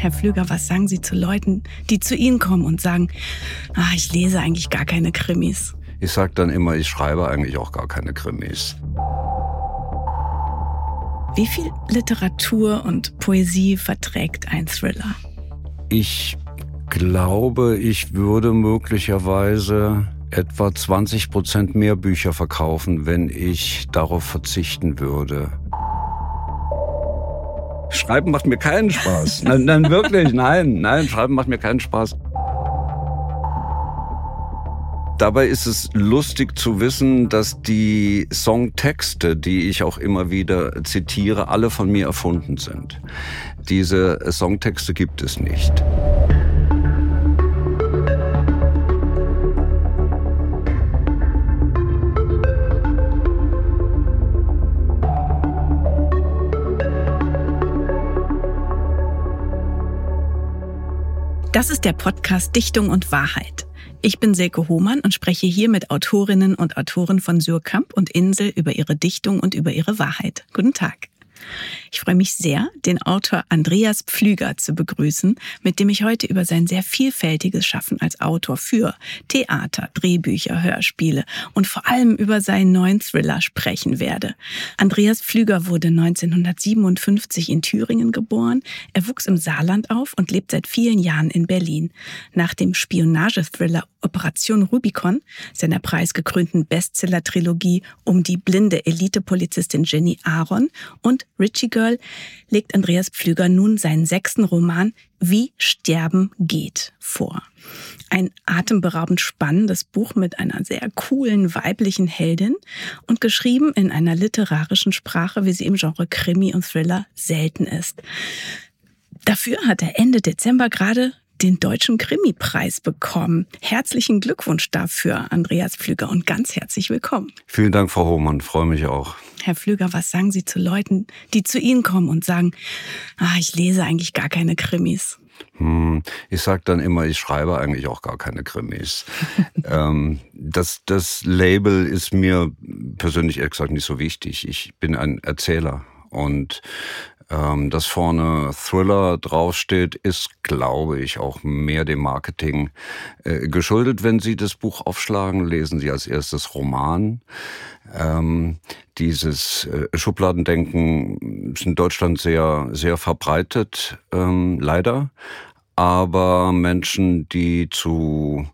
Herr Flüger, was sagen Sie zu Leuten, die zu Ihnen kommen und sagen, ah, ich lese eigentlich gar keine Krimis? Ich sage dann immer, ich schreibe eigentlich auch gar keine Krimis. Wie viel Literatur und Poesie verträgt ein Thriller? Ich glaube, ich würde möglicherweise etwa 20 Prozent mehr Bücher verkaufen, wenn ich darauf verzichten würde. Schreiben macht mir keinen Spaß. Nein, nein, wirklich, nein, nein, Schreiben macht mir keinen Spaß. Dabei ist es lustig zu wissen, dass die Songtexte, die ich auch immer wieder zitiere, alle von mir erfunden sind. Diese Songtexte gibt es nicht. Das ist der Podcast Dichtung und Wahrheit. Ich bin Silke Hohmann und spreche hier mit Autorinnen und Autoren von Surkamp und Insel über ihre Dichtung und über ihre Wahrheit. Guten Tag. Ich freue mich sehr, den Autor Andreas Pflüger zu begrüßen, mit dem ich heute über sein sehr vielfältiges Schaffen als Autor für Theater, Drehbücher, Hörspiele und vor allem über seinen neuen Thriller sprechen werde. Andreas Pflüger wurde 1957 in Thüringen geboren. Er wuchs im Saarland auf und lebt seit vielen Jahren in Berlin. Nach dem Spionagethriller Operation Rubicon, seiner preisgekrönten Bestseller-Trilogie um die blinde Elite-Polizistin Jenny Aaron und Richie Girl legt Andreas Pflüger nun seinen sechsten Roman Wie Sterben geht vor. Ein atemberaubend spannendes Buch mit einer sehr coolen weiblichen Heldin und geschrieben in einer literarischen Sprache, wie sie im Genre Krimi und Thriller selten ist. Dafür hat er Ende Dezember gerade den Deutschen Krimi-Preis bekommen. Herzlichen Glückwunsch dafür, Andreas Pflüger, und ganz herzlich willkommen. Vielen Dank, Frau Hohmann, freue mich auch. Herr Pflüger, was sagen Sie zu Leuten, die zu Ihnen kommen und sagen, ah, ich lese eigentlich gar keine Krimis? Hm, ich sage dann immer, ich schreibe eigentlich auch gar keine Krimis. ähm, das, das Label ist mir persönlich ehrlich gesagt nicht so wichtig. Ich bin ein Erzähler und ähm, dass vorne Thriller draufsteht, ist, glaube ich, auch mehr dem Marketing äh, geschuldet. Wenn Sie das Buch aufschlagen, lesen Sie als erstes Roman. Ähm, dieses äh, Schubladendenken ist in Deutschland sehr, sehr verbreitet, ähm, leider. Aber Menschen, die zu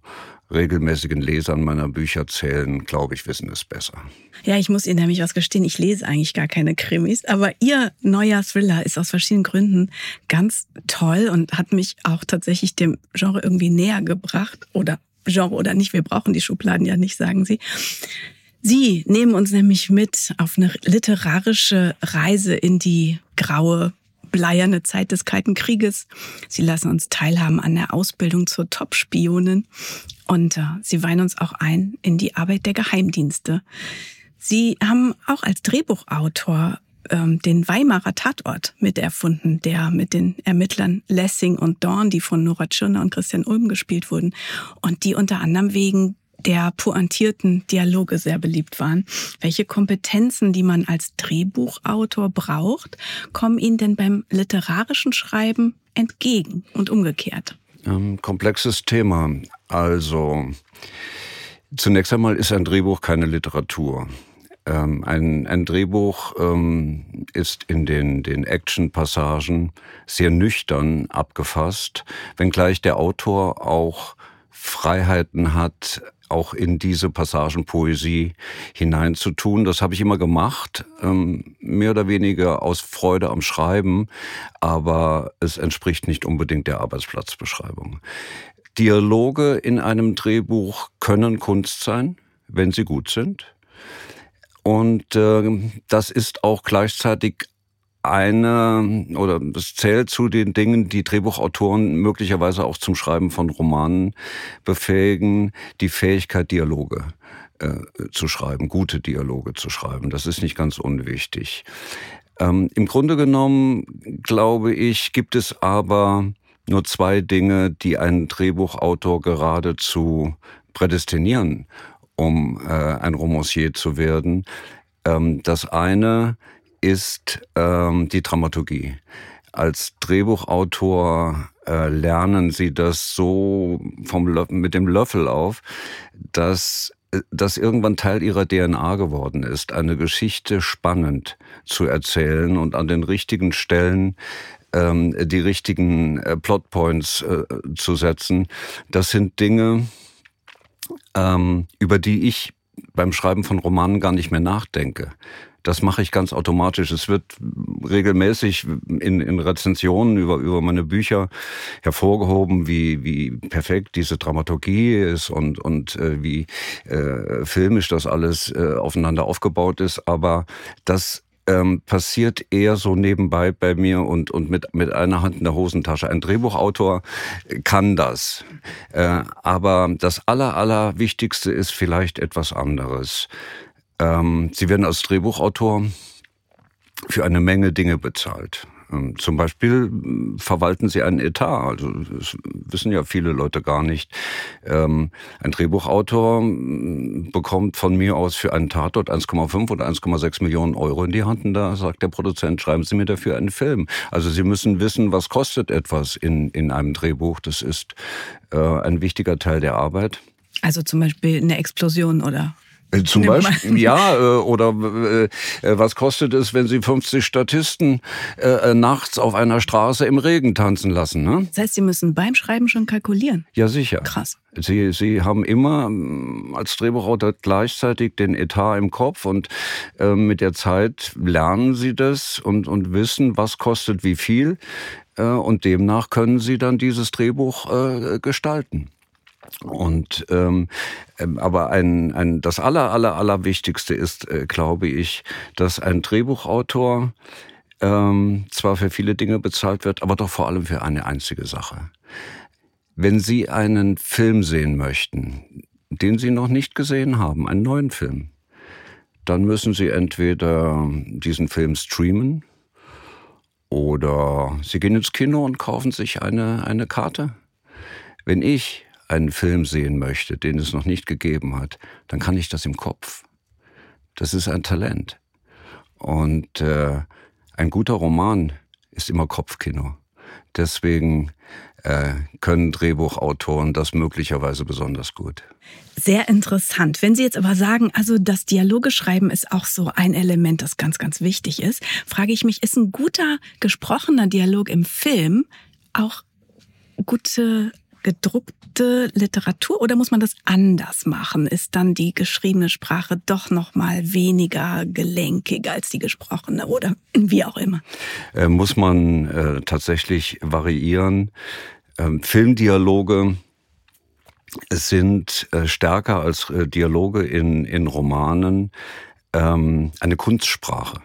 regelmäßigen Lesern meiner Bücher zählen, glaube ich, wissen es besser. Ja, ich muss Ihnen nämlich was gestehen. Ich lese eigentlich gar keine Krimis, aber Ihr neuer Thriller ist aus verschiedenen Gründen ganz toll und hat mich auch tatsächlich dem Genre irgendwie näher gebracht. Oder Genre oder nicht, wir brauchen die Schubladen ja nicht, sagen Sie. Sie nehmen uns nämlich mit auf eine literarische Reise in die graue bleierne Zeit des Kalten Krieges. Sie lassen uns teilhaben an der Ausbildung zur Top-Spionin und äh, sie weihen uns auch ein in die Arbeit der Geheimdienste. Sie haben auch als Drehbuchautor ähm, den Weimarer Tatort miterfunden, der mit den Ermittlern Lessing und Dorn, die von Nora Tschirner und Christian Ulm gespielt wurden und die unter anderem wegen der pointierten Dialoge sehr beliebt waren. Welche Kompetenzen, die man als Drehbuchautor braucht, kommen Ihnen denn beim literarischen Schreiben entgegen und umgekehrt? Ähm, komplexes Thema. Also, zunächst einmal ist ein Drehbuch keine Literatur. Ähm, ein, ein Drehbuch ähm, ist in den, den Action-Passagen sehr nüchtern abgefasst, wenngleich der Autor auch Freiheiten hat, auch in diese Passagen Poesie hineinzutun. Das habe ich immer gemacht, ähm, mehr oder weniger aus Freude am Schreiben, aber es entspricht nicht unbedingt der Arbeitsplatzbeschreibung. Dialoge in einem Drehbuch können Kunst sein, wenn sie gut sind. Und äh, das ist auch gleichzeitig eine oder es zählt zu den Dingen, die Drehbuchautoren möglicherweise auch zum Schreiben von Romanen befähigen, die Fähigkeit, Dialoge äh, zu schreiben, gute Dialoge zu schreiben. Das ist nicht ganz unwichtig. Ähm, Im Grunde genommen, glaube ich, gibt es aber nur zwei Dinge, die einen Drehbuchautor geradezu prädestinieren, um äh, ein Romancier zu werden. Ähm, das eine ist ähm, die Dramaturgie. als Drehbuchautor äh, lernen Sie das so vom mit dem Löffel auf, dass äh, das irgendwann Teil ihrer DNA geworden ist, eine Geschichte spannend zu erzählen und an den richtigen Stellen ähm, die richtigen äh, Plotpoints äh, zu setzen. Das sind Dinge, ähm, über die ich beim Schreiben von Romanen gar nicht mehr nachdenke. Das mache ich ganz automatisch. Es wird regelmäßig in, in Rezensionen über, über meine Bücher hervorgehoben, wie, wie perfekt diese Dramaturgie ist und, und äh, wie äh, filmisch das alles äh, aufeinander aufgebaut ist. Aber das ähm, passiert eher so nebenbei bei mir und, und mit, mit einer Hand in der Hosentasche. Ein Drehbuchautor kann das. Äh, aber das Aller, Allerwichtigste ist vielleicht etwas anderes. Ähm, Sie werden als Drehbuchautor für eine Menge Dinge bezahlt. Ähm, zum Beispiel verwalten sie einen Etat. Also das wissen ja viele Leute gar nicht. Ähm, ein Drehbuchautor mm, bekommt von mir aus für einen Tatort 1,5 oder 1,6 Millionen Euro in die Hand. Und da sagt der Produzent, schreiben Sie mir dafür einen Film. Also Sie müssen wissen, was kostet etwas in, in einem Drehbuch. Das ist äh, ein wichtiger Teil der Arbeit. Also zum Beispiel eine Explosion oder äh, zum Beispiel, ja, äh, oder äh, was kostet es, wenn Sie 50 Statisten nachts auf einer Straße im Regen tanzen lassen? Ne? Das heißt, Sie müssen beim Schreiben schon kalkulieren? Ja, sicher. Krass. Sie, Sie haben immer als Drehbuchautor gleichzeitig den Etat im Kopf und äh, mit der Zeit lernen Sie das und, und wissen, was kostet wie viel. Äh, und demnach können Sie dann dieses Drehbuch äh, gestalten. Und ähm, ähm, aber ein, ein das aller aller aller Wichtigste ist, äh, glaube ich, dass ein Drehbuchautor ähm, zwar für viele Dinge bezahlt wird, aber doch vor allem für eine einzige Sache. Wenn Sie einen Film sehen möchten, den Sie noch nicht gesehen haben, einen neuen Film, dann müssen Sie entweder diesen Film streamen oder Sie gehen ins Kino und kaufen sich eine, eine Karte. Wenn ich einen Film sehen möchte, den es noch nicht gegeben hat, dann kann ich das im Kopf. Das ist ein Talent. Und äh, ein guter Roman ist immer Kopfkino. Deswegen äh, können Drehbuchautoren das möglicherweise besonders gut. Sehr interessant. Wenn Sie jetzt aber sagen, also das Dialoge schreiben ist auch so ein Element, das ganz, ganz wichtig ist, frage ich mich, ist ein guter gesprochener Dialog im Film auch gute gedruckte Literatur oder muss man das anders machen? Ist dann die geschriebene Sprache doch noch mal weniger gelenkig als die gesprochene oder wie auch immer? Äh, muss man äh, tatsächlich variieren. Ähm, Filmdialoge sind äh, stärker als äh, Dialoge in, in Romanen ähm, eine Kunstsprache.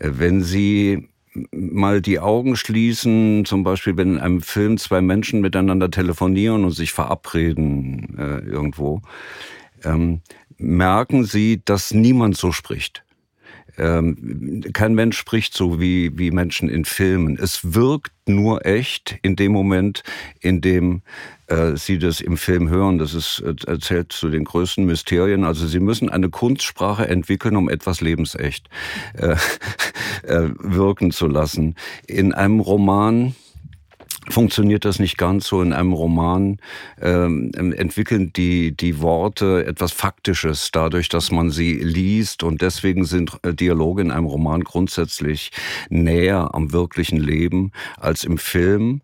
Äh, wenn Sie mal die Augen schließen, zum Beispiel wenn in einem Film zwei Menschen miteinander telefonieren und sich verabreden äh, irgendwo, ähm, merken sie, dass niemand so spricht. Ähm, kein Mensch spricht so wie, wie Menschen in Filmen. Es wirkt nur echt in dem Moment, in dem äh, Sie das im Film hören. Das ist, äh, erzählt zu den größten Mysterien. Also Sie müssen eine Kunstsprache entwickeln, um etwas lebensecht äh, äh, wirken zu lassen. In einem Roman funktioniert das nicht ganz so. In einem Roman ähm, entwickeln die, die Worte etwas Faktisches dadurch, dass man sie liest und deswegen sind äh, Dialoge in einem Roman grundsätzlich näher am wirklichen Leben als im Film.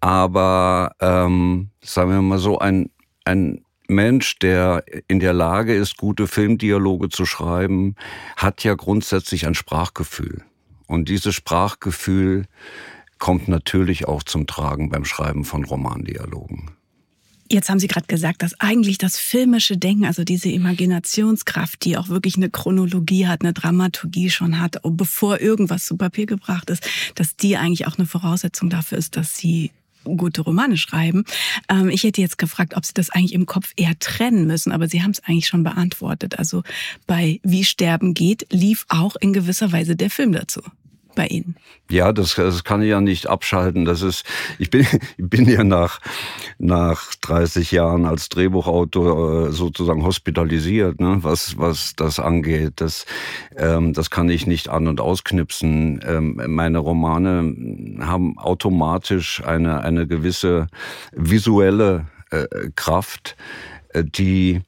Aber ähm, sagen wir mal so, ein, ein Mensch, der in der Lage ist, gute Filmdialoge zu schreiben, hat ja grundsätzlich ein Sprachgefühl. Und dieses Sprachgefühl kommt natürlich auch zum Tragen beim Schreiben von Romandialogen. Jetzt haben Sie gerade gesagt, dass eigentlich das filmische Denken, also diese Imaginationskraft, die auch wirklich eine Chronologie hat, eine Dramaturgie schon hat, bevor irgendwas zu Papier gebracht ist, dass die eigentlich auch eine Voraussetzung dafür ist, dass Sie gute Romane schreiben. Ähm, ich hätte jetzt gefragt, ob Sie das eigentlich im Kopf eher trennen müssen, aber Sie haben es eigentlich schon beantwortet. Also bei Wie Sterben geht lief auch in gewisser Weise der Film dazu. Bei Ihnen? Ja, das, das kann ich ja nicht abschalten. Das ist, ich bin, ich bin ja nach, nach 30 Jahren als Drehbuchautor äh, sozusagen hospitalisiert, ne, was, was das angeht. Das, ähm, das kann ich nicht an- und ausknipsen. Ähm, meine Romane haben automatisch eine, eine gewisse visuelle äh, Kraft, äh, die,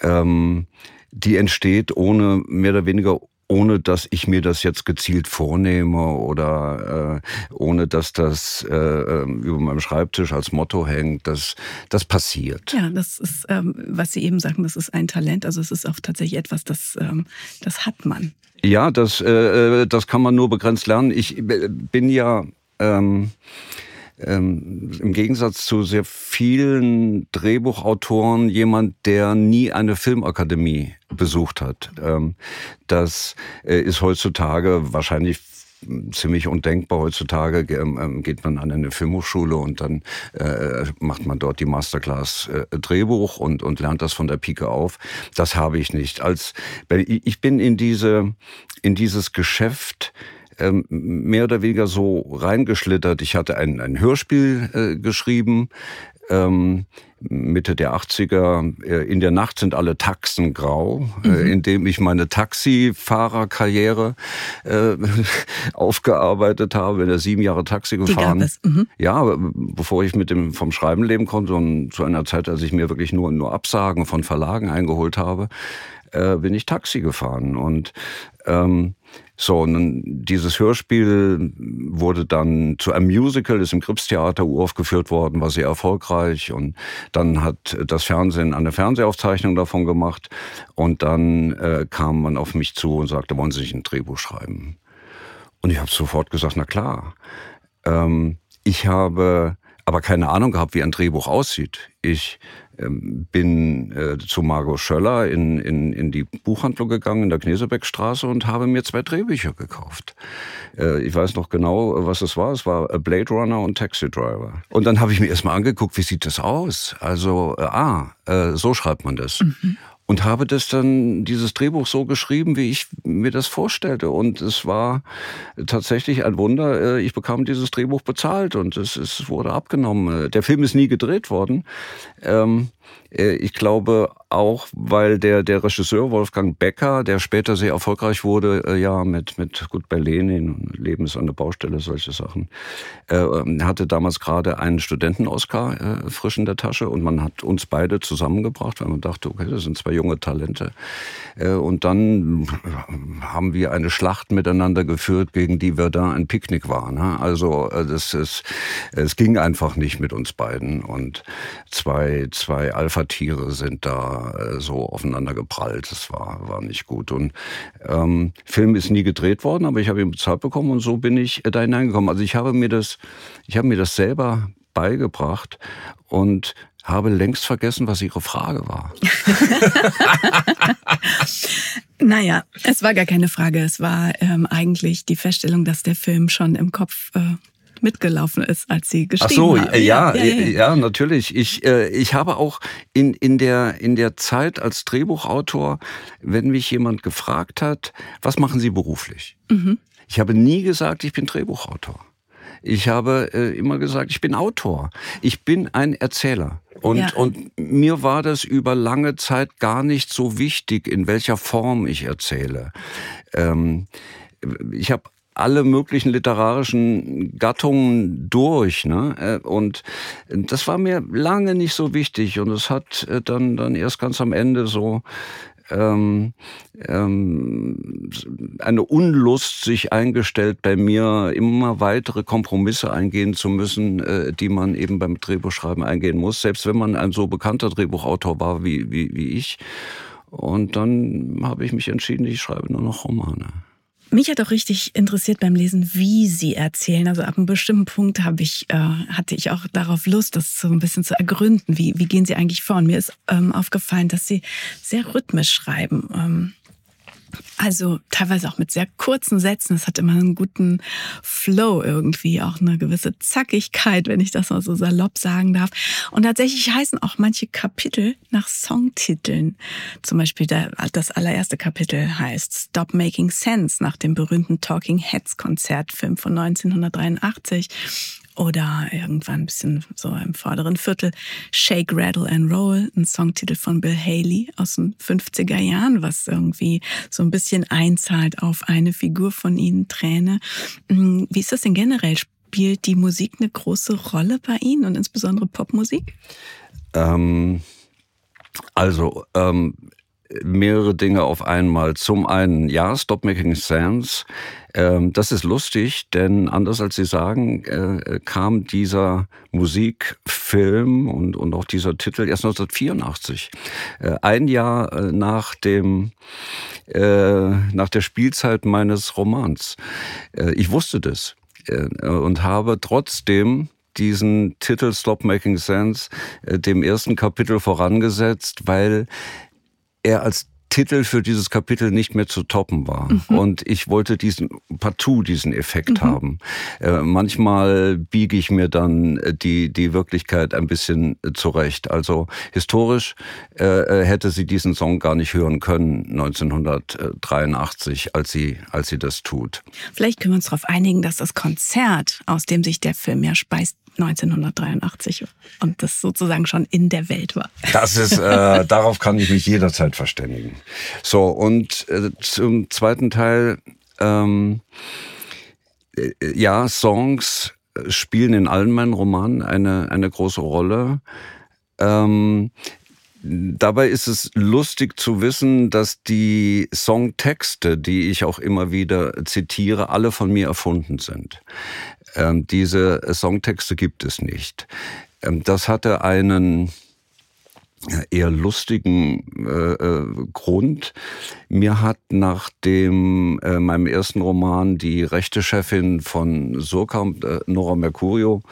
ähm, die entsteht ohne mehr oder weniger ohne dass ich mir das jetzt gezielt vornehme oder äh, ohne dass das äh, ähm, über meinem Schreibtisch als Motto hängt. Das, das passiert. Ja, das ist, ähm, was Sie eben sagten, das ist ein Talent. Also es ist auch tatsächlich etwas, das, ähm, das hat man. Ja, das, äh, das kann man nur begrenzt lernen. Ich äh, bin ja ähm, ähm, im Gegensatz zu sehr vielen Drehbuchautoren jemand, der nie eine Filmakademie besucht hat. Ähm, das äh, ist heutzutage wahrscheinlich ziemlich undenkbar. Heutzutage ähm, ähm, geht man an eine Filmhochschule und dann äh, macht man dort die Masterclass äh, Drehbuch und, und lernt das von der Pike auf. Das habe ich nicht. Als ich bin in diese in dieses Geschäft ähm, mehr oder weniger so reingeschlittert. Ich hatte ein, ein Hörspiel äh, geschrieben, ähm, Mitte der 80er, äh, in der Nacht sind alle Taxen grau, äh, mhm. äh, in dem ich meine Taxifahrerkarriere äh, aufgearbeitet habe, in der sieben Jahre Taxi gefahren. Mhm. Ja, bevor ich mit dem vom Schreiben leben konnte und zu einer Zeit, als ich mir wirklich nur, nur Absagen von Verlagen eingeholt habe, äh, bin ich Taxi gefahren und ähm, so, und dieses Hörspiel wurde dann zu einem Musical, ist im Krippstheater uraufgeführt worden, war sehr erfolgreich. Und dann hat das Fernsehen eine Fernsehaufzeichnung davon gemacht. Und dann äh, kam man auf mich zu und sagte, wollen Sie sich ein Drehbuch schreiben? Und ich habe sofort gesagt, na klar. Ähm, ich habe aber keine Ahnung gehabt, wie ein Drehbuch aussieht. Ich bin äh, zu Margot Schöller in, in, in die Buchhandlung gegangen in der Knesebeckstraße und habe mir zwei Drehbücher gekauft. Äh, ich weiß noch genau, was es war. Es war Blade Runner und Taxi Driver. Und dann habe ich mir erstmal angeguckt, wie sieht das aus? Also, äh, ah, äh, so schreibt man das. Mhm und habe das dann, dieses Drehbuch so geschrieben, wie ich mir das vorstellte. Und es war tatsächlich ein Wunder. Äh, ich bekam dieses Drehbuch bezahlt und es, es wurde abgenommen. Der Film ist nie gedreht worden. Ähm, äh, ich glaube auch, weil der, der Regisseur Wolfgang Becker, der später sehr erfolgreich wurde, äh, ja, mit, mit gut bei Lenin, Leben ist eine Baustelle, solche Sachen, äh, ähm, hatte damals gerade einen Studenten-Oscar äh, frisch in der Tasche und man hat uns beide zusammengebracht, weil man dachte, okay, das sind zwei junge Talente. Äh, und dann haben wir eine Schlacht miteinander geführt, gegen die wir da ein Picknick waren. Ne? Also äh, das ist, es ging einfach nicht mit uns beiden und zwei, zwei Alpha-Tiere sind da äh, so aufeinander geprallt. Das war, war nicht gut. Und ähm, Film ist nie gedreht worden, aber ich habe ihn bezahlt bekommen und so bin ich da hineingekommen. Also ich habe mir das, ich habe mir das selber beigebracht und habe längst vergessen, was Ihre Frage war. naja, es war gar keine Frage. Es war ähm, eigentlich die Feststellung, dass der Film schon im Kopf äh, mitgelaufen ist, als Sie geschrieben Ach so, haben. Ja, ja, ja, ja, ja natürlich. Ich, äh, ich habe auch in, in, der, in der Zeit als Drehbuchautor, wenn mich jemand gefragt hat, was machen Sie beruflich? Mhm. Ich habe nie gesagt, ich bin Drehbuchautor. Ich habe äh, immer gesagt, ich bin Autor. Ich bin ein Erzähler. Und, ja. und mir war das über lange Zeit gar nicht so wichtig, in welcher Form ich erzähle. Ähm, ich habe alle möglichen literarischen Gattungen durch. Ne? Äh, und das war mir lange nicht so wichtig. Und es hat äh, dann, dann erst ganz am Ende so ähm, ähm, eine Unlust sich eingestellt bei mir, immer weitere Kompromisse eingehen zu müssen, äh, die man eben beim Drehbuchschreiben eingehen muss, selbst wenn man ein so bekannter Drehbuchautor war wie, wie, wie ich. Und dann habe ich mich entschieden, ich schreibe nur noch Romane. Mich hat auch richtig interessiert beim Lesen, wie Sie erzählen. Also ab einem bestimmten Punkt habe ich, äh, hatte ich auch darauf Lust, das so ein bisschen zu ergründen. Wie, wie gehen Sie eigentlich vor? Und mir ist ähm, aufgefallen, dass Sie sehr rhythmisch schreiben. Ähm, Also teilweise auch mit sehr kurzen Sätzen. Es hat immer einen guten Flow irgendwie, auch eine gewisse Zackigkeit, wenn ich das mal so salopp sagen darf. Und tatsächlich heißen auch manche Kapitel nach Songtiteln. Zum Beispiel das allererste Kapitel heißt Stop Making Sense nach dem berühmten Talking Heads Konzertfilm von 1983 oder irgendwann ein bisschen so im vorderen Viertel Shake, Rattle and Roll, ein Songtitel von Bill Haley aus den 50er Jahren, was irgendwie so ein bisschen einzahlt auf eine Figur von ihnen, Träne. Hm, wie ist das denn generell? Spielt die Musik eine große Rolle bei Ihnen und insbesondere Popmusik? Ähm, also, ähm, mehrere Dinge auf einmal. Zum einen, ja, Stop Making Sense. Ähm, das ist lustig, denn anders als Sie sagen, äh, kam dieser Musikfilm und, und auch dieser Titel erst 1984. Äh, ein Jahr äh, nach dem, äh, nach der Spielzeit meines Romans. Äh, ich wusste das und habe trotzdem diesen Titel Stop Making Sense dem ersten Kapitel vorangesetzt, weil er als Titel für dieses Kapitel nicht mehr zu toppen war. Mhm. Und ich wollte diesen partout diesen Effekt mhm. haben. Äh, manchmal biege ich mir dann äh, die, die Wirklichkeit ein bisschen äh, zurecht. Also historisch äh, äh, hätte sie diesen Song gar nicht hören können 1983, als sie, als sie das tut. Vielleicht können wir uns darauf einigen, dass das Konzert, aus dem sich der Film ja speist, 1983 und das sozusagen schon in der Welt war. Das ist, äh, darauf kann ich mich jederzeit verständigen. So, und äh, zum zweiten Teil, ähm, äh, ja, Songs spielen in allen meinen Romanen eine, eine große Rolle. Ähm, Dabei ist es lustig zu wissen, dass die Songtexte, die ich auch immer wieder zitiere, alle von mir erfunden sind. Ähm, diese Songtexte gibt es nicht. Ähm, das hatte einen eher lustigen äh, äh, Grund. Mir hat nach dem äh, meinem ersten Roman die rechte Chefin von Surkamp, äh, Nora Mercurio,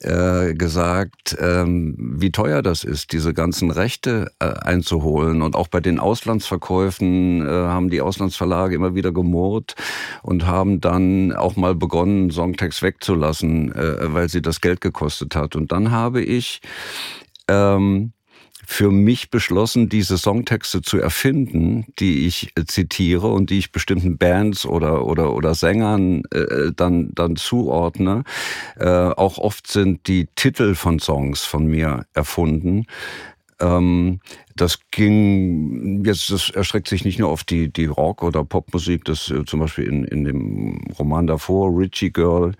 äh, gesagt, ähm, wie teuer das ist, diese ganzen Rechte äh, einzuholen. Und auch bei den Auslandsverkäufen äh, haben die Auslandsverlage immer wieder gemurrt und haben dann auch mal begonnen, Songtext wegzulassen, äh, weil sie das Geld gekostet hat. Und dann habe ich ähm, für mich beschlossen, diese Songtexte zu erfinden, die ich äh, zitiere und die ich bestimmten Bands oder oder oder Sängern äh, dann dann zuordne. Äh, auch oft sind die Titel von Songs von mir erfunden. Ähm, das ging jetzt, das erstreckt sich nicht nur auf die die Rock oder Popmusik, das äh, zum Beispiel in in dem Roman davor Richie Girl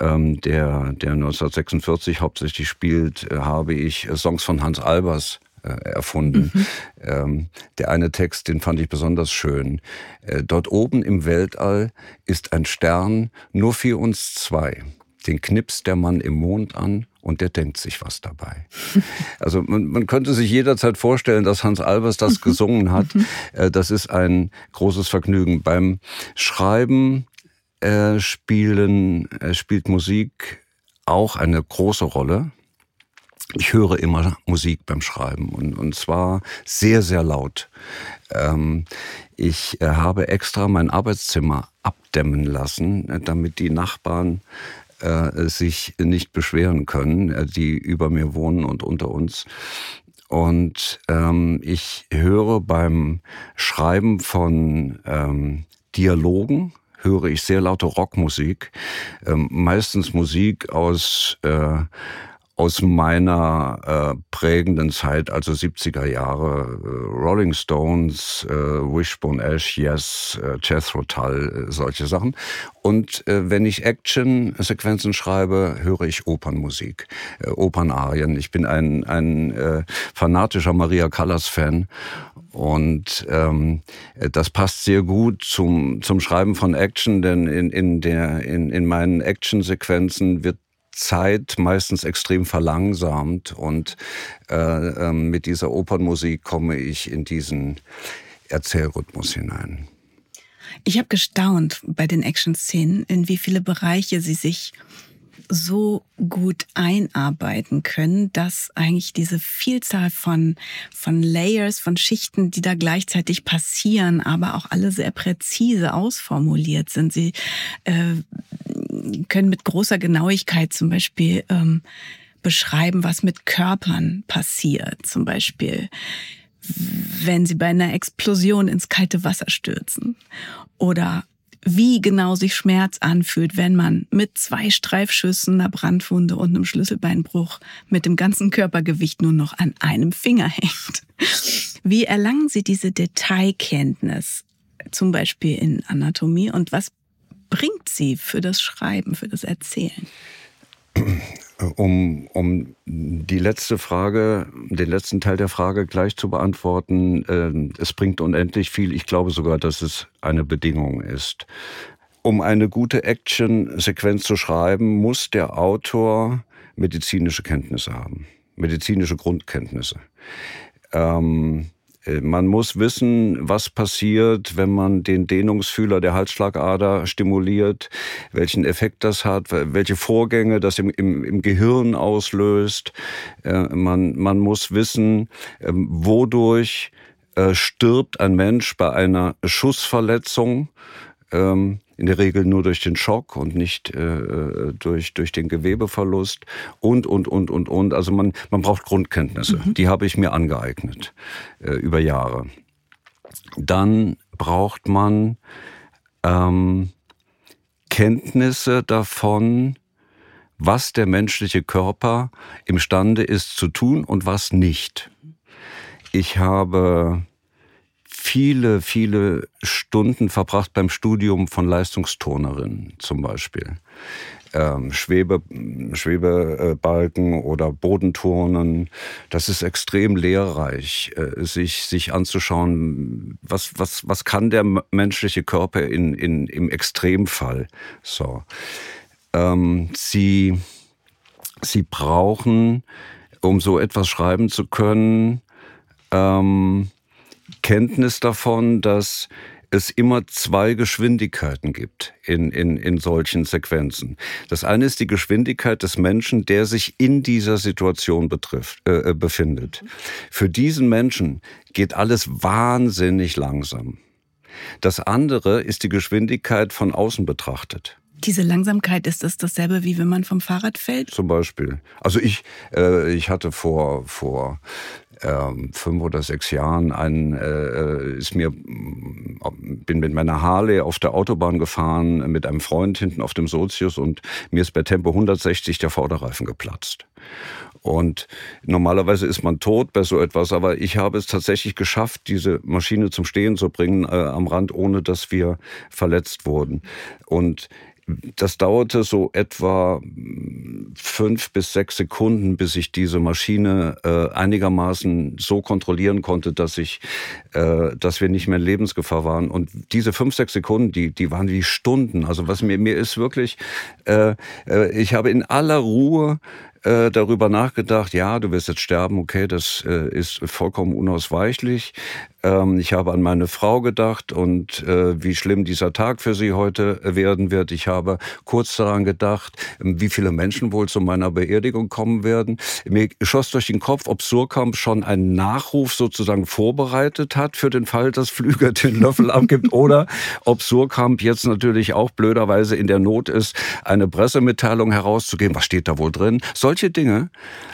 ähm, der, der 1946 hauptsächlich spielt, äh, habe ich Songs von Hans Albers äh, erfunden. Mhm. Ähm, der eine Text, den fand ich besonders schön. Äh, dort oben im Weltall ist ein Stern nur für uns zwei. Den knipst der Mann im Mond an und der denkt sich was dabei. Also man, man könnte sich jederzeit vorstellen, dass Hans Albers das mhm. gesungen hat. Mhm. Äh, das ist ein großes Vergnügen. Beim Schreiben äh, spielen, äh, spielt Musik auch eine große Rolle. Ich höre immer Musik beim Schreiben und, und zwar sehr, sehr laut. Ähm, ich äh, habe extra mein Arbeitszimmer abdämmen lassen, äh, damit die Nachbarn äh, sich nicht beschweren können, äh, die über mir wohnen und unter uns. Und ähm, ich höre beim Schreiben von ähm, Dialogen, höre ich sehr laute Rockmusik, ähm, meistens Musik aus äh, aus meiner äh, prägenden Zeit, also 70er Jahre, äh, Rolling Stones, äh, Wishbone Ash, Yes, äh, Jethro Tull, äh, solche Sachen. Und äh, wenn ich Action-Sequenzen schreibe, höre ich Opernmusik, äh, Opernarien. Ich bin ein, ein äh, fanatischer Maria Callas-Fan und ähm, das passt sehr gut zum, zum Schreiben von Action, denn in, in, der, in, in meinen Action-Sequenzen wird Zeit meistens extrem verlangsamt und äh, äh, mit dieser Opernmusik komme ich in diesen Erzählrhythmus hinein. Ich habe gestaunt bei den Action-Szenen, in wie viele Bereiche sie sich so gut einarbeiten können, dass eigentlich diese Vielzahl von, von Layers, von Schichten, die da gleichzeitig passieren, aber auch alle sehr präzise ausformuliert sind. Sie äh, können mit großer Genauigkeit zum Beispiel ähm, beschreiben, was mit Körpern passiert. Zum Beispiel, wenn sie bei einer Explosion ins kalte Wasser stürzen oder wie genau sich Schmerz anfühlt, wenn man mit zwei Streifschüssen, einer Brandwunde und einem Schlüsselbeinbruch mit dem ganzen Körpergewicht nur noch an einem Finger hängt. Wie erlangen Sie diese Detailkenntnis, zum Beispiel in Anatomie, und was bringt sie für das Schreiben, für das Erzählen? Um, um die letzte Frage, den letzten Teil der Frage gleich zu beantworten, äh, es bringt unendlich viel. Ich glaube sogar, dass es eine Bedingung ist. Um eine gute Action-Sequenz zu schreiben, muss der Autor medizinische Kenntnisse haben, medizinische Grundkenntnisse. Ähm, äh, man muss wissen, was passiert, wenn man den Dehnungsfühler der Halsschlagader stimuliert, welchen Effekt das hat, welche Vorgänge das im, im, im Gehirn auslöst. Äh, man, man muss wissen, ähm, wodurch äh, stirbt ein Mensch bei einer Schussverletzung. Ähm, in der Regel nur durch den Schock und nicht äh, durch, durch den Gewebeverlust und, und, und, und, und. Also man, man braucht Grundkenntnisse. Mhm. Die habe ich mir angeeignet äh, über Jahre. Dann braucht man ähm, Kenntnisse davon, was der menschliche Körper imstande ist zu tun und was nicht. Ich habe viele, viele Stunden verbracht beim Studium von Leistungsturnerinnen zum Beispiel. Ähm, Schwebe, Schwebebalken oder Bodenturnen. Das ist extrem lehrreich, äh, sich, sich anzuschauen, was, was, was kann der menschliche Körper in, in, im Extremfall. So. Ähm, sie, sie brauchen, um so etwas schreiben zu können, ähm, Kenntnis davon, dass es immer zwei Geschwindigkeiten gibt in, in, in solchen Sequenzen. Das eine ist die Geschwindigkeit des Menschen, der sich in dieser Situation betrifft, äh, äh befindet. Für diesen Menschen geht alles wahnsinnig langsam. Das andere ist die Geschwindigkeit von außen betrachtet. Diese Langsamkeit, ist das dasselbe, wie wenn man vom Fahrrad fällt? Zum Beispiel. Also ich, äh, ich hatte vor, vor ähm, fünf oder sechs Jahren ein, äh, ist mir, bin mit meiner Harley auf der Autobahn gefahren, mit einem Freund hinten auf dem Sozius und mir ist bei Tempo 160 der Vorderreifen geplatzt. Und normalerweise ist man tot bei so etwas, aber ich habe es tatsächlich geschafft, diese Maschine zum Stehen zu bringen äh, am Rand, ohne dass wir verletzt wurden. Und das dauerte so etwa fünf bis sechs Sekunden, bis ich diese Maschine äh, einigermaßen so kontrollieren konnte, dass ich, äh, dass wir nicht mehr in Lebensgefahr waren. Und diese fünf, sechs Sekunden, die, die waren wie Stunden. Also was mir, mir ist wirklich, äh, äh, ich habe in aller Ruhe äh, darüber nachgedacht, ja, du wirst jetzt sterben, okay, das äh, ist vollkommen unausweichlich. Ähm, ich habe an meine Frau gedacht und äh, wie schlimm dieser Tag für sie heute werden wird. Ich habe kurz daran gedacht, wie viele Menschen wohl zu meiner Beerdigung kommen werden. Mir schoss durch den Kopf, ob Surkamp schon einen Nachruf sozusagen vorbereitet hat für den Fall, dass Flüger den Löffel abgibt oder ob Surkamp jetzt natürlich auch blöderweise in der Not ist, eine Pressemitteilung herauszugeben. Was steht da wohl drin? Solche Dinge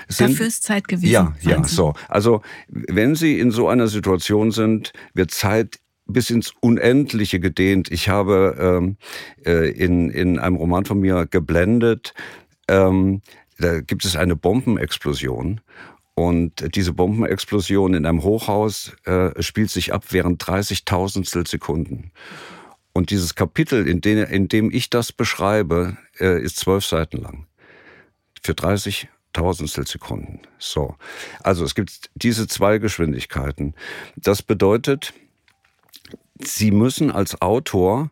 sind... Dafür ist Zeit gewesen. Ja, ja, so. Also wenn Sie in so einer Situation sind, wird Zeit bis ins Unendliche gedehnt. Ich habe ähm, äh, in, in einem Roman von mir geblendet, ähm, da gibt es eine Bombenexplosion und diese Bombenexplosion in einem Hochhaus äh, spielt sich ab während 30.000 Sekunden. Und dieses Kapitel, in, den, in dem ich das beschreibe, äh, ist zwölf Seiten lang. Für 30 Tausendstel Sekunden. So. Also es gibt diese zwei Geschwindigkeiten. Das bedeutet, Sie müssen als Autor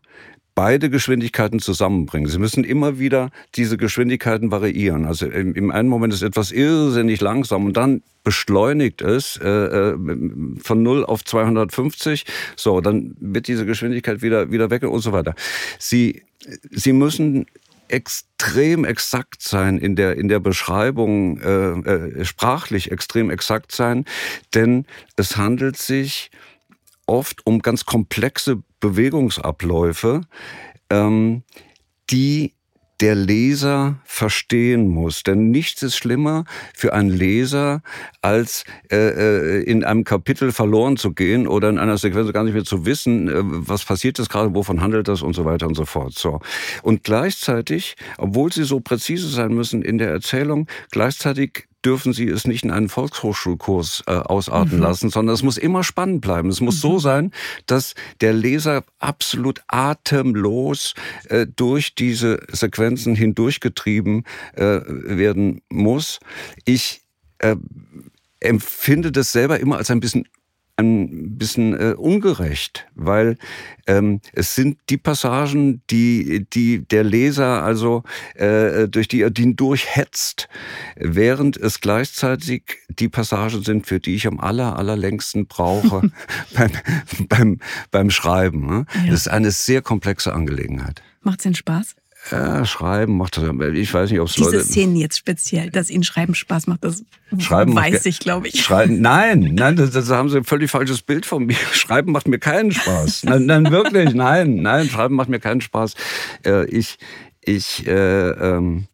beide Geschwindigkeiten zusammenbringen. Sie müssen immer wieder diese Geschwindigkeiten variieren. Also im, im einen Moment ist etwas irrsinnig langsam und dann beschleunigt es äh, äh von 0 auf 250. So, dann wird diese Geschwindigkeit wieder, wieder weg und so weiter. Sie, Sie müssen extrem exakt sein in der, in der Beschreibung, äh, äh, sprachlich extrem exakt sein, denn es handelt sich oft um ganz komplexe Bewegungsabläufe, ähm, die der Leser verstehen muss. Denn nichts ist schlimmer für einen Leser, als äh, äh, in einem Kapitel verloren zu gehen oder in einer Sequenz gar nicht mehr zu wissen, äh, was passiert ist gerade, wovon handelt das und so weiter und so fort. So. Und gleichzeitig, obwohl sie so präzise sein müssen in der Erzählung, gleichzeitig dürfen Sie es nicht in einen Volkshochschulkurs äh, ausarten mhm. lassen, sondern es muss immer spannend bleiben. Es muss mhm. so sein, dass der Leser absolut atemlos äh, durch diese Sequenzen hindurchgetrieben äh, werden muss. Ich äh, empfinde das selber immer als ein bisschen ein bisschen äh, ungerecht, weil ähm, es sind die Passagen, die, die der Leser also äh, durch die er den durchhetzt, während es gleichzeitig die Passagen sind, für die ich am aller, allerlängsten brauche beim, beim, beim Schreiben. Ne? Ja. Das ist eine sehr komplexe Angelegenheit. Macht's denn Spaß? Ja, Schreiben macht das. Ich weiß nicht, ob es Leute. Diese Szenen jetzt speziell, dass Ihnen Schreiben Spaß macht, das Schreiben weiß ich, glaube ich. Schreiben, nein, nein, das, das, haben Sie ein völlig falsches Bild von mir. Schreiben macht mir keinen Spaß. Nein, nein wirklich, nein, nein, Schreiben macht mir keinen Spaß. Äh, ich, ich, äh, ähm,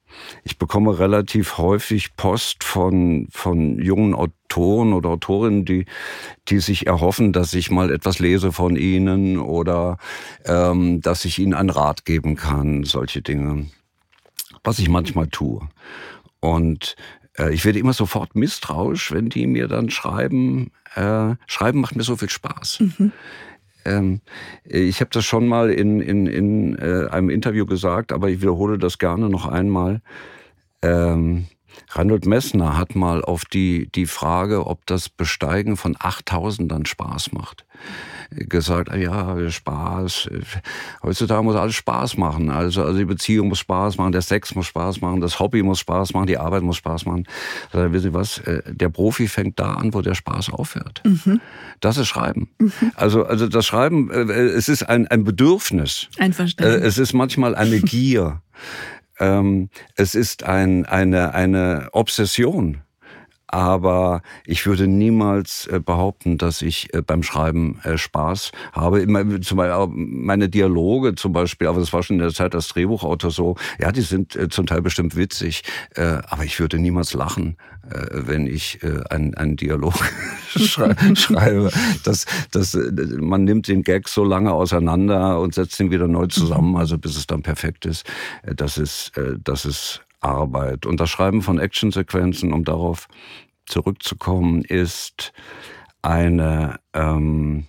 ich bekomme relativ häufig Post von, von jungen Autoren oder Autorinnen, die, die sich erhoffen, dass ich mal etwas lese von ihnen oder ähm, dass ich ihnen einen Rat geben kann, solche Dinge. Was ich manchmal tue. Und äh, ich werde immer sofort misstrauisch, wenn die mir dann schreiben, äh, schreiben macht mir so viel Spaß. Mhm. Ähm, ich habe das schon mal in, in, in äh, einem Interview gesagt, aber ich wiederhole das gerne noch einmal. Ähm, Reinhold Messner hat mal auf die, die Frage, ob das Besteigen von 8000 dann Spaß macht, gesagt, ja, Spaß. Heutzutage muss alles Spaß machen. Also, also die Beziehung muss Spaß machen, der Sex muss Spaß machen, das Hobby muss Spaß machen, die Arbeit muss Spaß machen. Also, wissen Sie was? Äh, der Profi fängt da an, wo der Spaß aufhört. Mhm. Das ist Schreiben. Mhm. Also, also das Schreiben, äh, es ist ein, ein Bedürfnis. Einverstanden. Äh, es ist manchmal eine Gier. Ähm, es ist ein, eine, eine Obsession aber ich würde niemals äh, behaupten, dass ich äh, beim Schreiben äh, Spaß habe. Zum Beispiel meine Dialoge zum Beispiel, aber das war schon in der Zeit als Drehbuchautor so, ja, die sind zum Teil bestimmt witzig, aber ich würde niemals lachen, wenn ich einen, einen Dialog schreibe. Das, das, man nimmt den Gag so lange auseinander und setzt ihn wieder neu zusammen, also bis es dann perfekt ist. Das ist, das ist Arbeit. Und das Schreiben von Actionsequenzen, um darauf zurückzukommen, ist eine ähm,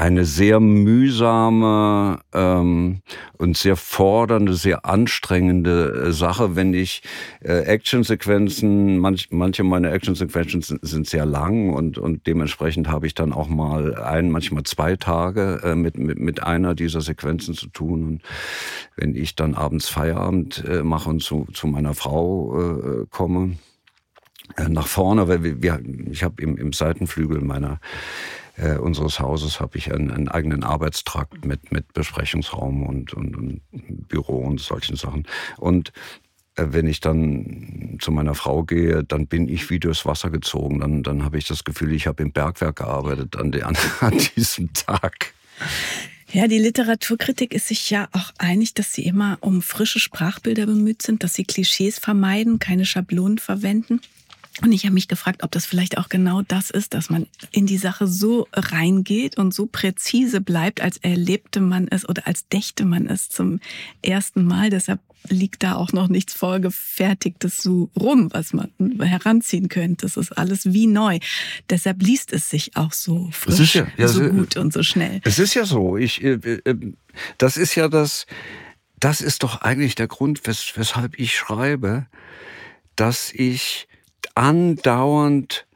eine sehr mühsame ähm, und sehr fordernde, sehr anstrengende äh, Sache, wenn ich äh, Actionsequenzen, manch, manche meiner Actionsequenzen sind, sind sehr lang und, und dementsprechend habe ich dann auch mal ein, manchmal zwei Tage äh, mit, mit, mit einer dieser Sequenzen zu tun. Und wenn ich dann abends Feierabend äh, mache und zu, zu meiner Frau äh, komme, äh, nach vorne, weil wir, wir ich habe im, im Seitenflügel meiner äh, unseres Hauses habe ich einen, einen, eigenen Arbeitstrakt mit, mit Besprechungsraum und, und, und Büro und solchen Sachen. Und äh, wenn ich dann zu meiner Frau gehe, dann bin ich wie durchs Wasser gezogen. Dann, dann habe ich das Gefühl, ich habe im Bergwerk gearbeitet an, an, an diesem Tag. Ja, die Literaturkritik ist sich ja auch einig, dass sie immer um frische Sprachbilder bemüht sind, dass sie Klischees vermeiden, keine Schablonen verwenden. Und ich habe mich gefragt, ob das vielleicht auch genau das ist, dass man in die Sache so reingeht und so präzise bleibt, als erlebte man es oder als dächte man es zum ersten Mal. Deshalb liegt da auch noch nichts Vorgefertigtes so rum, was man heranziehen könnte. Das ist alles wie neu. Deshalb liest es sich auch so frisch, ja, ja, so gut und so schnell. Es ist ja so. Ich, äh, äh, das ist ja das, das ist doch eigentlich der Grund, wes, weshalb ich schreibe, dass ich andauernd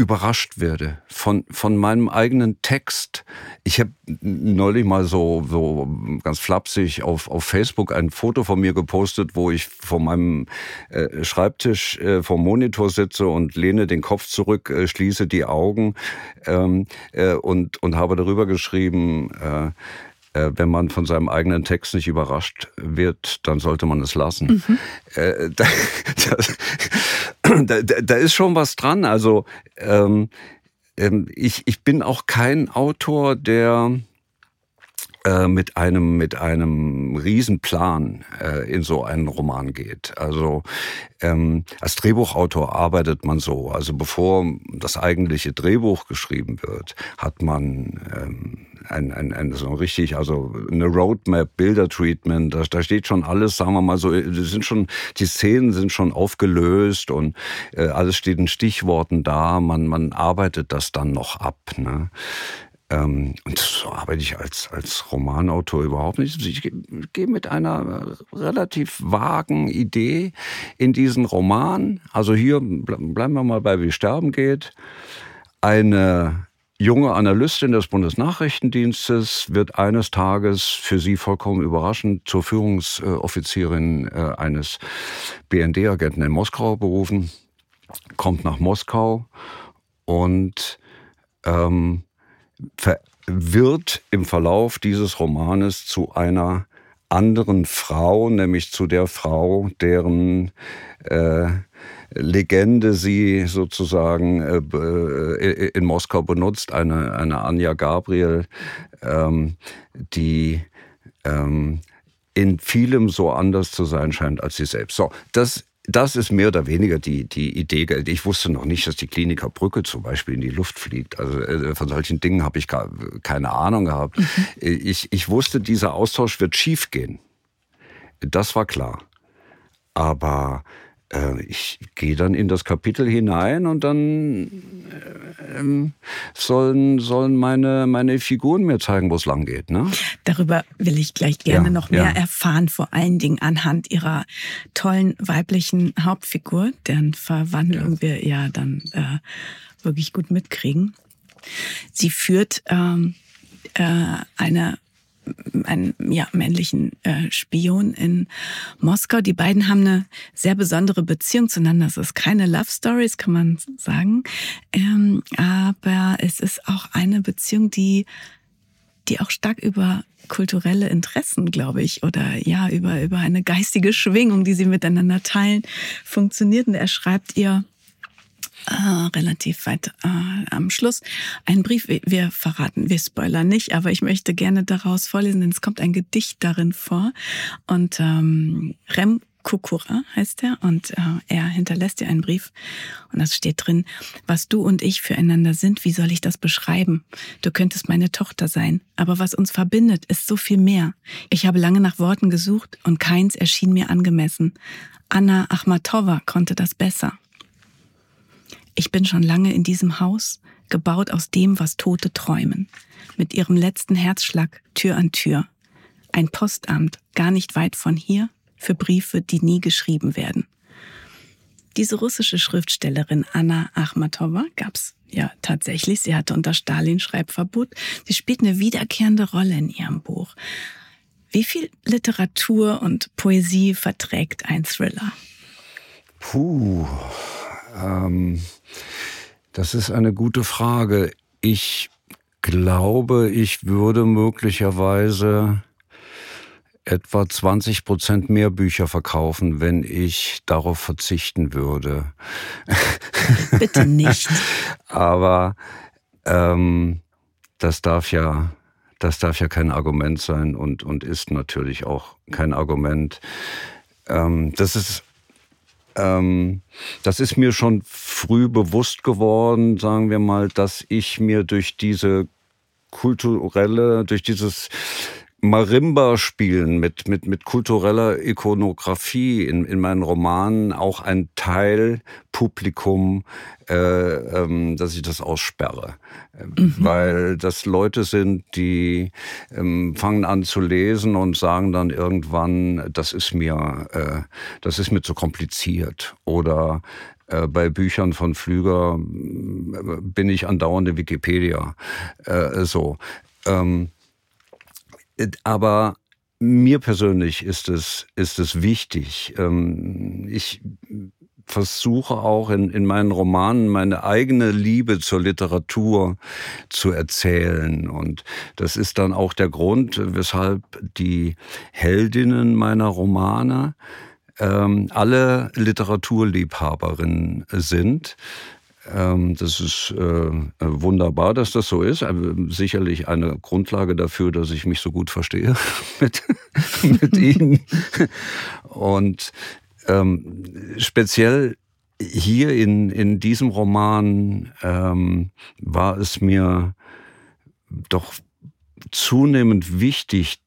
überrascht werde von, von meinem eigenen Text. Ich habe neulich mal so, so ganz flapsig auf, auf Facebook ein Foto von mir gepostet, wo ich vor meinem äh, Schreibtisch äh, vom Monitor sitze und lehne den Kopf zurück, äh, schließe die Augen ähm, äh, und, und habe darüber geschrieben, äh, äh, wenn man von seinem eigenen Text nicht überrascht wird, dann sollte man es lassen. Mhm. Da, da, da, ist schon was dran. Also ähm, ähm, ich, ich bin auch kein Autor, der mit einem mit einem Riesenplan äh, in so einen Roman geht. Also ähm, als Drehbuchautor arbeitet man so. Also bevor das eigentliche Drehbuch geschrieben wird, hat man ähm, ein, ein, ein so richtig, also eine Roadmap, Bildertreatment, da, da steht schon alles, sagen wir mal so, sind schon, die Szenen sind schon aufgelöst und äh, alles steht in Stichworten da, man, man arbeitet das dann noch ab. Ne? Ähm, und so arbeite ich als, als Romanautor überhaupt nicht. Ich gehe mit einer relativ vagen Idee in diesen Roman. Also hier bleiben wir mal bei Wie Sterben geht. Eine junge Analystin des Bundesnachrichtendienstes wird eines Tages für sie vollkommen überraschend zur Führungsoffizierin äh, eines BND-Agenten in Moskau berufen, kommt nach Moskau und ähm, wird im Verlauf dieses Romanes zu einer anderen Frau, nämlich zu der Frau, deren äh, Legende sie sozusagen äh, äh, in Moskau benutzt, eine, eine Anja Gabriel, ähm, die ähm, in vielem so anders zu sein scheint als sie selbst. So, das das ist mehr oder weniger die, die Idee. Ich wusste noch nicht, dass die Kliniker Brücke zum Beispiel in die Luft fliegt. Also äh, von solchen Dingen habe ich gar keine Ahnung gehabt. Mhm. Ich, ich wusste, dieser Austausch wird schiefgehen. Das war klar. Aber ich gehe dann in das Kapitel hinein und dann äh, sollen, sollen meine, meine Figuren mir zeigen, wo es lang geht. Ne? Darüber will ich gleich gerne ja, noch mehr ja. erfahren, vor allen Dingen anhand ihrer tollen weiblichen Hauptfigur, deren Verwandlung ja. wir ja dann äh, wirklich gut mitkriegen. Sie führt ähm, äh, eine einen ja, männlichen äh, Spion in Moskau. Die beiden haben eine sehr besondere Beziehung zueinander. Es ist keine Love Stories, kann man sagen. Ähm, aber es ist auch eine Beziehung, die, die auch stark über kulturelle Interessen, glaube ich, oder ja, über, über eine geistige Schwingung, die sie miteinander teilen, funktioniert. Und er schreibt ihr, äh, relativ weit äh, am Schluss ein Brief. Wir verraten, wir spoilern nicht, aber ich möchte gerne daraus vorlesen, denn es kommt ein Gedicht darin vor. Und ähm, Rem Kukura heißt er und äh, er hinterlässt dir einen Brief und das steht drin, was du und ich füreinander sind, wie soll ich das beschreiben? Du könntest meine Tochter sein, aber was uns verbindet, ist so viel mehr. Ich habe lange nach Worten gesucht und keins erschien mir angemessen. Anna Achmatova konnte das besser. Ich bin schon lange in diesem Haus, gebaut aus dem, was Tote träumen, mit ihrem letzten Herzschlag Tür an Tür. Ein Postamt, gar nicht weit von hier, für Briefe, die nie geschrieben werden. Diese russische Schriftstellerin Anna Achmatova gab's ja tatsächlich. Sie hatte unter Stalin Schreibverbot. Sie spielt eine wiederkehrende Rolle in ihrem Buch. Wie viel Literatur und Poesie verträgt ein Thriller? Puh. Ähm, das ist eine gute Frage. Ich glaube, ich würde möglicherweise etwa 20 Prozent mehr Bücher verkaufen, wenn ich darauf verzichten würde. Bitte nicht. Aber ähm, das darf ja, das darf ja kein Argument sein und und ist natürlich auch kein Argument. Ähm, das ist ähm, das ist mir schon früh bewusst geworden, sagen wir mal, dass ich mir durch diese kulturelle, durch dieses Marimba spielen mit, mit, mit kultureller Ikonografie in, in meinen Romanen auch ein Teil Publikum, äh, ähm, dass ich das aussperre. Mhm. Weil das Leute sind, die ähm, fangen an zu lesen und sagen dann irgendwann, das ist mir, äh, das ist mir zu kompliziert. Oder äh, bei Büchern von Flüger äh, bin ich andauernde Wikipedia. Äh, so. Ähm, aber mir persönlich ist es, ist es wichtig. Ähm, ich versuche auch in, in meinen Romanen meine eigene Liebe zur Literatur zu erzählen. Und das ist dann auch der Grund, weshalb die Heldinnen meiner Romane ähm, alle Literaturliebhaberinnen sind. Ähm, das ist äh, wunderbar, dass das so ist. Sicherlich eine Grundlage dafür, dass ich mich so gut verstehe mit, mit Ihnen. Und ähm, speziell hier in, in diesem Roman ähm, war es mir doch zunehmend wichtig,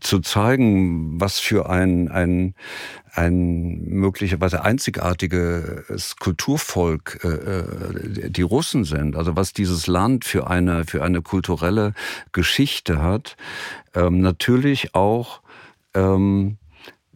zu zeigen, was für ein, ein, ein möglicherweise einzigartiges Kulturvolk äh, äh, die Russen sind. Also was dieses Land für eine, für eine kulturelle Geschichte hat. Ähm, natürlich auch ähm,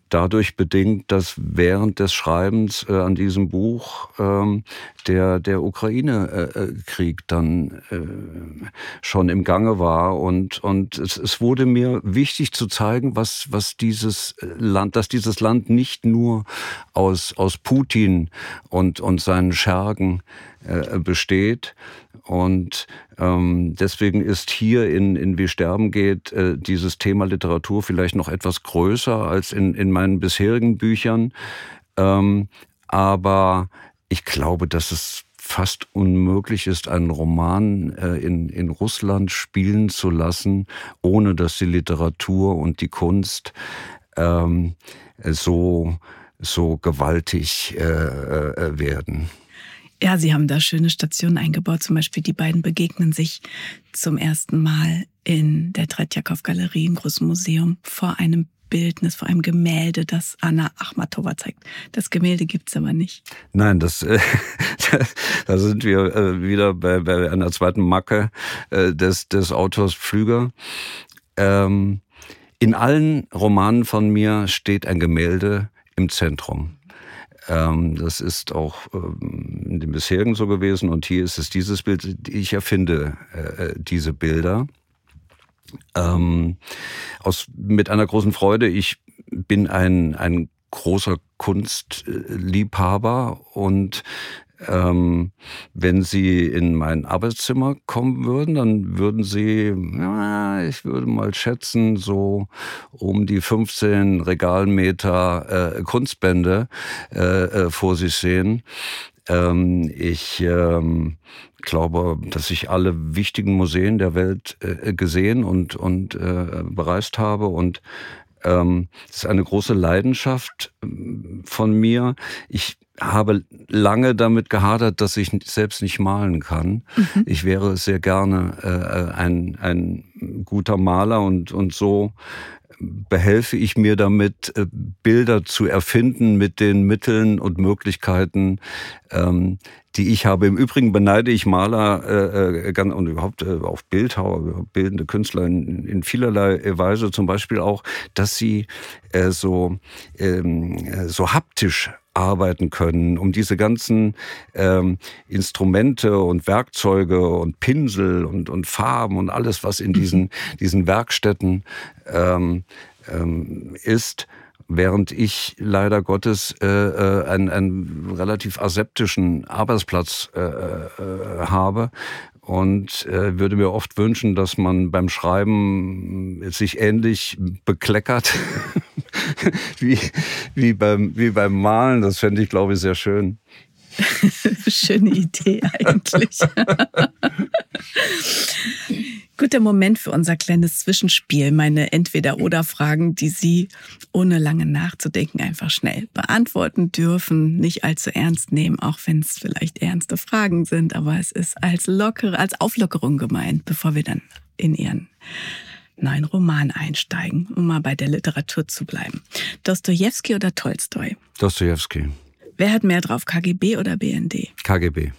dadurch bedingt, dass während des Schreibens äh, an diesem Buch ähm, der, der Ukraine-Krieg äh, dann äh, schon im Gange war. Und, und es, es wurde mir wichtig zu zeigen, was, was dieses Land, dass dieses Land nicht nur aus, aus Putin und, und seinen Schergen äh, besteht. Und ähm, deswegen ist hier in, in Wie Sterben geht äh, dieses Thema Literatur vielleicht noch etwas größer als in, in meinen bisherigen Büchern. Ähm, aber ich glaube, dass es fast unmöglich ist, einen Roman äh, in, in Russland spielen zu lassen, ohne dass die Literatur und die Kunst ähm, so, so gewaltig äh, äh, werden. Ja, Sie haben da schöne Stationen eingebaut. Zum Beispiel die beiden begegnen sich zum ersten Mal in der Tretjakow-Galerie im Großen Museum vor einem Bildnis, vor einem Gemälde, das Anna Achmatova zeigt. Das Gemälde gibt's aber nicht. Nein, das, äh, da sind wir äh, wieder bei, bei einer zweiten Macke äh, des, des Autors Pflüger. Ähm, in allen Romanen von mir steht ein Gemälde im Zentrum. Ähm, das ist auch ähm, in den bisherigen so gewesen und hier ist es dieses Bild. Ich erfinde äh, diese Bilder ähm, aus mit einer großen Freude. Ich bin ein ein großer Kunstliebhaber und ähm, wenn Sie in mein Arbeitszimmer kommen würden, dann würden Sie, ja, ich würde mal schätzen, so um die 15 Regalmeter äh, Kunstbände äh, äh, vor sich sehen. Ähm, ich ähm, glaube, dass ich alle wichtigen Museen der Welt äh, gesehen und, und äh, bereist habe und ähm, das ist eine große Leidenschaft ähm, von mir. Ich habe lange damit gehadert, dass ich selbst nicht malen kann. Mhm. Ich wäre sehr gerne äh, ein, ein guter Maler und, und so behelfe ich mir damit, äh, Bilder zu erfinden mit den Mitteln und Möglichkeiten, ähm, die ich habe. Im Übrigen beneide ich Maler äh, äh, und überhaupt äh, auch Bildhauer, bildende Künstler in, in vielerlei Weise, zum Beispiel auch, dass sie äh, so, ähm, äh, so haptisch arbeiten können, um diese ganzen ähm, Instrumente und Werkzeuge und Pinsel und, und Farben und alles, was in diesen, mhm. diesen Werkstätten ähm, ähm, ist, während ich leider Gottes äh, äh, einen, einen relativ aseptischen Arbeitsplatz äh, äh, habe und äh, würde mir oft wünschen, dass man beim Schreiben sich ähnlich bekleckert wie, wie, beim, wie beim Malen. Das fände ich, glaube ich, sehr schön. Schöne Idee eigentlich. Guter Moment für unser kleines Zwischenspiel. Meine Entweder-Oder-Fragen, die Sie ohne lange nachzudenken einfach schnell beantworten dürfen. Nicht allzu ernst nehmen, auch wenn es vielleicht ernste Fragen sind. Aber es ist als lockere, als Auflockerung gemeint, bevor wir dann in Ihren neuen Roman einsteigen, um mal bei der Literatur zu bleiben. Dostoevsky oder Tolstoi? Dostoevsky. Wer hat mehr drauf, KGB oder BND? KGB.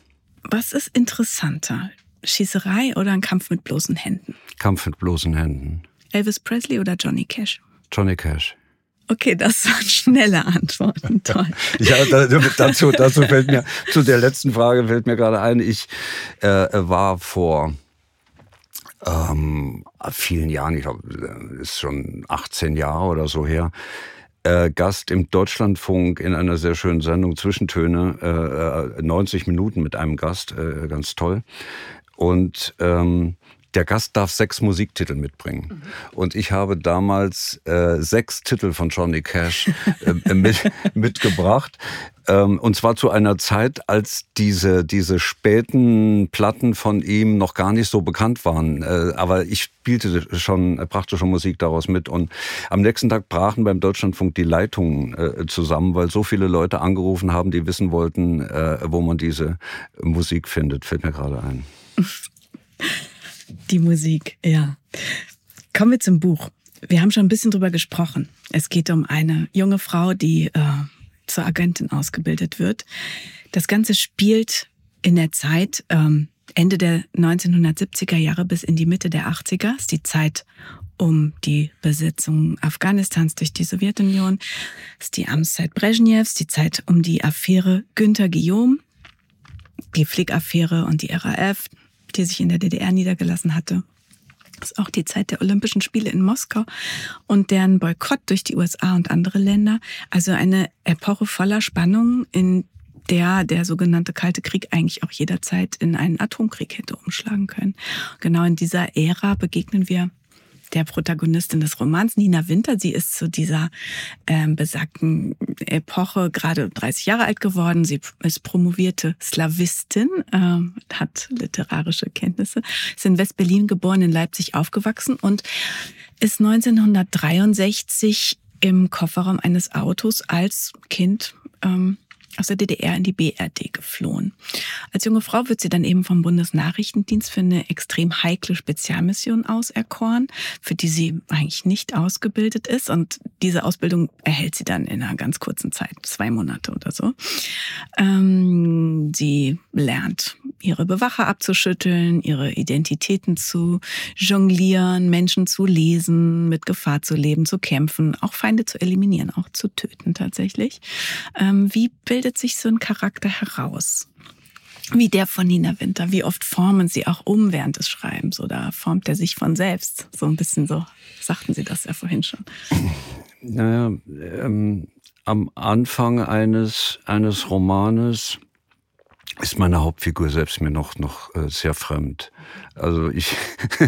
Was ist interessanter, Schießerei oder ein Kampf mit bloßen Händen? Kampf mit bloßen Händen. Elvis Presley oder Johnny Cash? Johnny Cash. Okay, das waren schnelle Antworten. Toll. ja, dazu, dazu fällt mir, zu der letzten Frage fällt mir gerade ein, ich äh, war vor ähm, vielen Jahren, ich glaube, ist schon 18 Jahre oder so her, äh, Gast im Deutschlandfunk in einer sehr schönen Sendung Zwischentöne, äh, 90 Minuten mit einem Gast, äh, ganz toll. Und ähm, der Gast darf sechs Musiktitel mitbringen. Mhm. Und ich habe damals äh, sechs Titel von Johnny Cash äh, mit, mitgebracht. Ähm, und zwar zu einer Zeit, als diese, diese späten Platten von ihm noch gar nicht so bekannt waren. Äh, aber ich spielte schon, brachte schon Musik daraus mit. Und am nächsten Tag brachen beim Deutschlandfunk die Leitungen äh, zusammen, weil so viele Leute angerufen haben, die wissen wollten, äh, wo man diese Musik findet. Fällt mir gerade ein. Die Musik, ja. Kommen wir zum Buch. Wir haben schon ein bisschen drüber gesprochen. Es geht um eine junge Frau, die äh, zur Agentin ausgebildet wird. Das Ganze spielt in der Zeit ähm, Ende der 1970er Jahre bis in die Mitte der 80er. ist die Zeit um die Besetzung Afghanistans durch die Sowjetunion. Ist die Amtszeit Brezhnevs, die Zeit um die Affäre Günther Guillaume, die Flick-Affäre und die RAF, die sich in der DDR niedergelassen hatte. Das ist auch die Zeit der Olympischen Spiele in Moskau und deren Boykott durch die USA und andere Länder. Also eine Epoche voller Spannung, in der der sogenannte Kalte Krieg eigentlich auch jederzeit in einen Atomkrieg hätte umschlagen können. Genau in dieser Ära begegnen wir der Protagonistin des Romans, Nina Winter. Sie ist zu dieser ähm, besagten Epoche gerade 30 Jahre alt geworden. Sie ist promovierte Slawistin, äh, hat literarische Kenntnisse, ist in West-Berlin geboren, in Leipzig aufgewachsen und ist 1963 im Kofferraum eines Autos als Kind ähm, aus der DDR in die BRD geflohen. Als junge Frau wird sie dann eben vom Bundesnachrichtendienst für eine extrem heikle Spezialmission auserkoren, für die sie eigentlich nicht ausgebildet ist. Und diese Ausbildung erhält sie dann in einer ganz kurzen Zeit, zwei Monate oder so. Ähm, sie lernt, ihre Bewacher abzuschütteln, ihre Identitäten zu jonglieren, Menschen zu lesen, mit Gefahr zu leben, zu kämpfen, auch Feinde zu eliminieren, auch zu töten tatsächlich. Ähm, wie bildet bildet sich so ein Charakter heraus? Wie der von Nina Winter. Wie oft formen Sie auch um während des Schreibens oder formt er sich von selbst? So ein bisschen so, sagten Sie das ja vorhin schon. Naja, ähm, am Anfang eines, eines Romanes ist meine Hauptfigur selbst mir noch, noch äh, sehr fremd. Also ich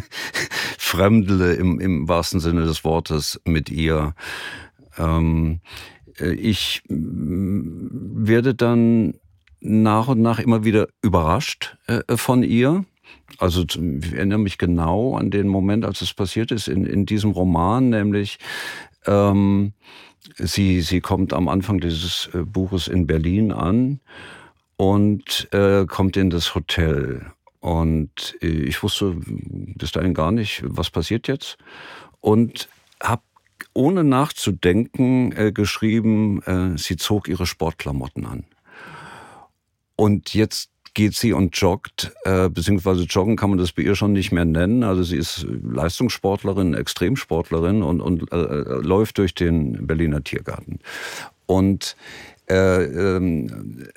fremdle im, im wahrsten Sinne des Wortes mit ihr. Ähm, äh, ich mm, werde dann nach und nach immer wieder überrascht äh, von ihr. Also ich erinnere mich genau an den Moment, als es passiert ist in, in diesem Roman, nämlich ähm, sie, sie kommt am Anfang dieses äh, Buches in Berlin an und äh, kommt in das Hotel. Und ich wusste bis dahin gar nicht, was passiert jetzt. Und habe ohne nachzudenken äh, geschrieben, äh, sie zog ihre Sportklamotten an. Und jetzt geht sie und joggt, äh, beziehungsweise joggen kann man das bei ihr schon nicht mehr nennen. Also sie ist Leistungssportlerin, Extremsportlerin und, und äh, äh läuft durch den Berliner Tiergarten. Und, äh, ähm,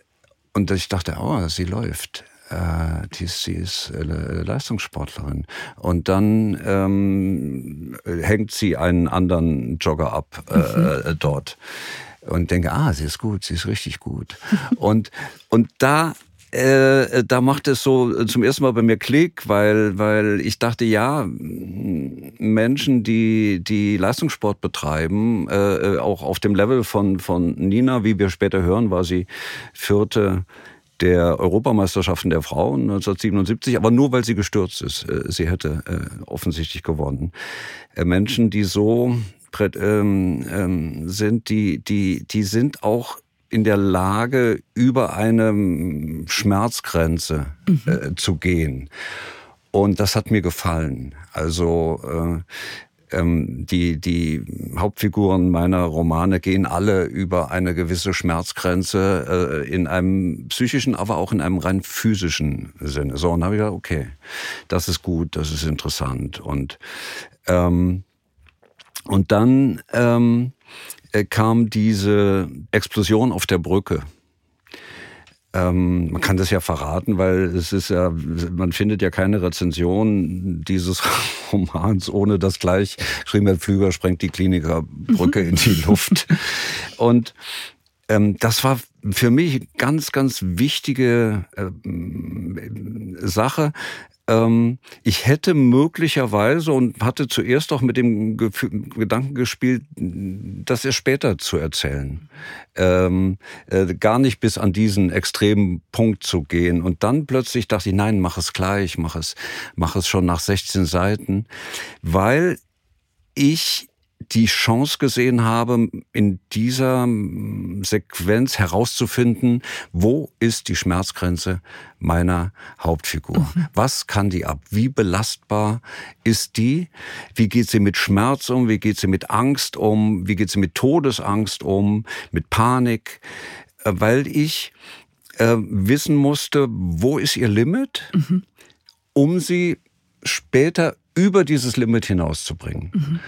und ich dachte, oh, sie läuft äh, die, sie ist äh, Leistungssportlerin. Und dann ähm, hängt sie einen anderen Jogger ab äh, mhm. Äh, dort und denke, ah, sie ist gut, sie ist richtig gut. und, und da äh, da macht es so zum ersten Mal bei mir Klick, weil, weil ich dachte, ja, Menschen, die, die Leistungssport betreiben, äh, auch auf dem Level von, von Nina, wie wir später hören, war sie vierte der Europameisterschaften der Frauen 1977, aber nur weil sie gestürzt ist. Äh, sie hätte äh, offensichtlich gewonnen. Äh, Menschen, die so ähm, ähm, sind, die, die, die sind auch in der Lage, über eine Schmerzgrenze mhm. zu gehen. Und das hat mir gefallen. Also ähm, die, die Hauptfiguren meiner Romane gehen alle über eine gewisse Schmerzgrenze äh, in einem psychischen, aber auch in einem rein physischen Sinne. So, und habe ich gedacht, okay, das ist gut, das ist interessant. Und, ähm, und dann ähm, äh, kam diese Explosion auf der Brücke. Ähm, man kann das ja verraten, weil es ist ja, man findet ja keine Rezension dieses Romans, ohne dass gleich geschrieben wird, Flüger sprengt die Klinikerbrücke in die Luft. Und ähm, das war für mich ganz, ganz wichtige äh, Sache, ähm, ich hätte möglicherweise und hatte zuerst auch mit dem Gedanken gespielt, das erst später zu erzählen. Ähm, äh, gar nicht bis an diesen extremen Punkt zu gehen. Und dann plötzlich dachte ich, nein, mach es gleich, mach es, mach es schon nach 16 Seiten, weil ich die Chance gesehen habe, in dieser Sequenz herauszufinden, wo ist die Schmerzgrenze meiner Hauptfigur? Mhm. Was kann die ab? Wie belastbar ist die? Wie geht sie mit Schmerz um? Wie geht sie mit Angst um? Wie geht sie mit Todesangst um? Mit Panik? Äh, weil ich äh, wissen musste, wo ist ihr Limit, mhm. um sie später über dieses Limit hinauszubringen. Mhm.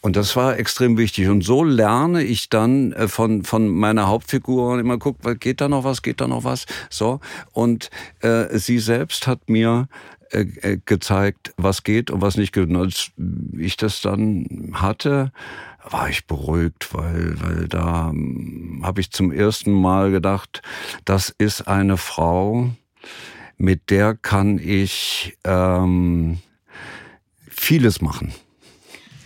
Und das war extrem wichtig. Und so lerne ich dann äh, von, von meiner Hauptfigur und immer guckt, geht da noch was, geht da noch was? So. Und äh, sie selbst hat mir äh, äh, gezeigt, was geht und was nicht geht. Und als ich das dann hatte, war ich beruhigt, weil, weil da hm, habe ich zum ersten Mal gedacht, das ist eine Frau, mit der kann ich ähm, vieles machen.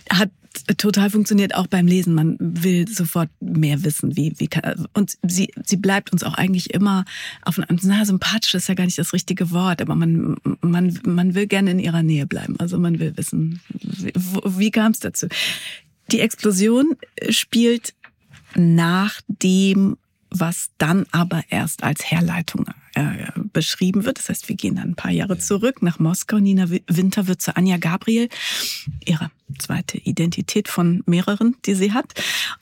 Hat total funktioniert auch beim Lesen. Man will sofort mehr wissen, wie, wie kann, und sie, sie bleibt uns auch eigentlich immer auf eine, na, sympathisch ist ja gar nicht das richtige Wort, aber man, man, man will gerne in ihrer Nähe bleiben. Also man will wissen, wie, wie kam es dazu? Die Explosion spielt nach dem, was dann aber erst als Herleitung äh, beschrieben wird. Das heißt, wir gehen dann ein paar Jahre zurück nach Moskau. Nina Winter wird zu Anja Gabriel, ihre zweite Identität von mehreren, die sie hat.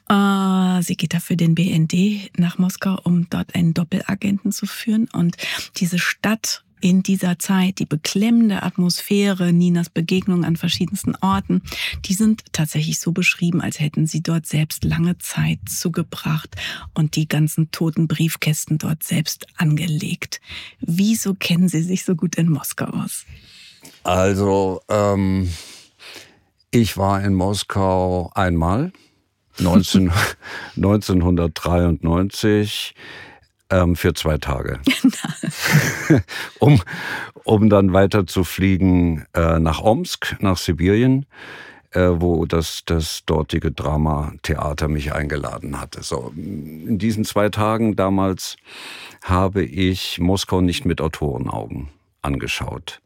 Äh, sie geht dafür den BND nach Moskau, um dort einen Doppelagenten zu führen. Und diese Stadt in dieser Zeit, die beklemmende Atmosphäre, Ninas Begegnungen an verschiedensten Orten, die sind tatsächlich so beschrieben, als hätten sie dort selbst lange Zeit zugebracht und die ganzen toten Briefkästen dort selbst angelegt. Wieso kennen Sie sich so gut in Moskau aus? Also, ähm, ich war in Moskau einmal, 19, 1993 ähm, für zwei Tage. um, um dann weiter zu fliegen äh, nach Omsk, nach Sibirien, äh, wo das, das dortige Dramatheater mich eingeladen hatte. So, in diesen zwei Tagen damals habe ich Moskau nicht mit Autorenaugen angeschaut.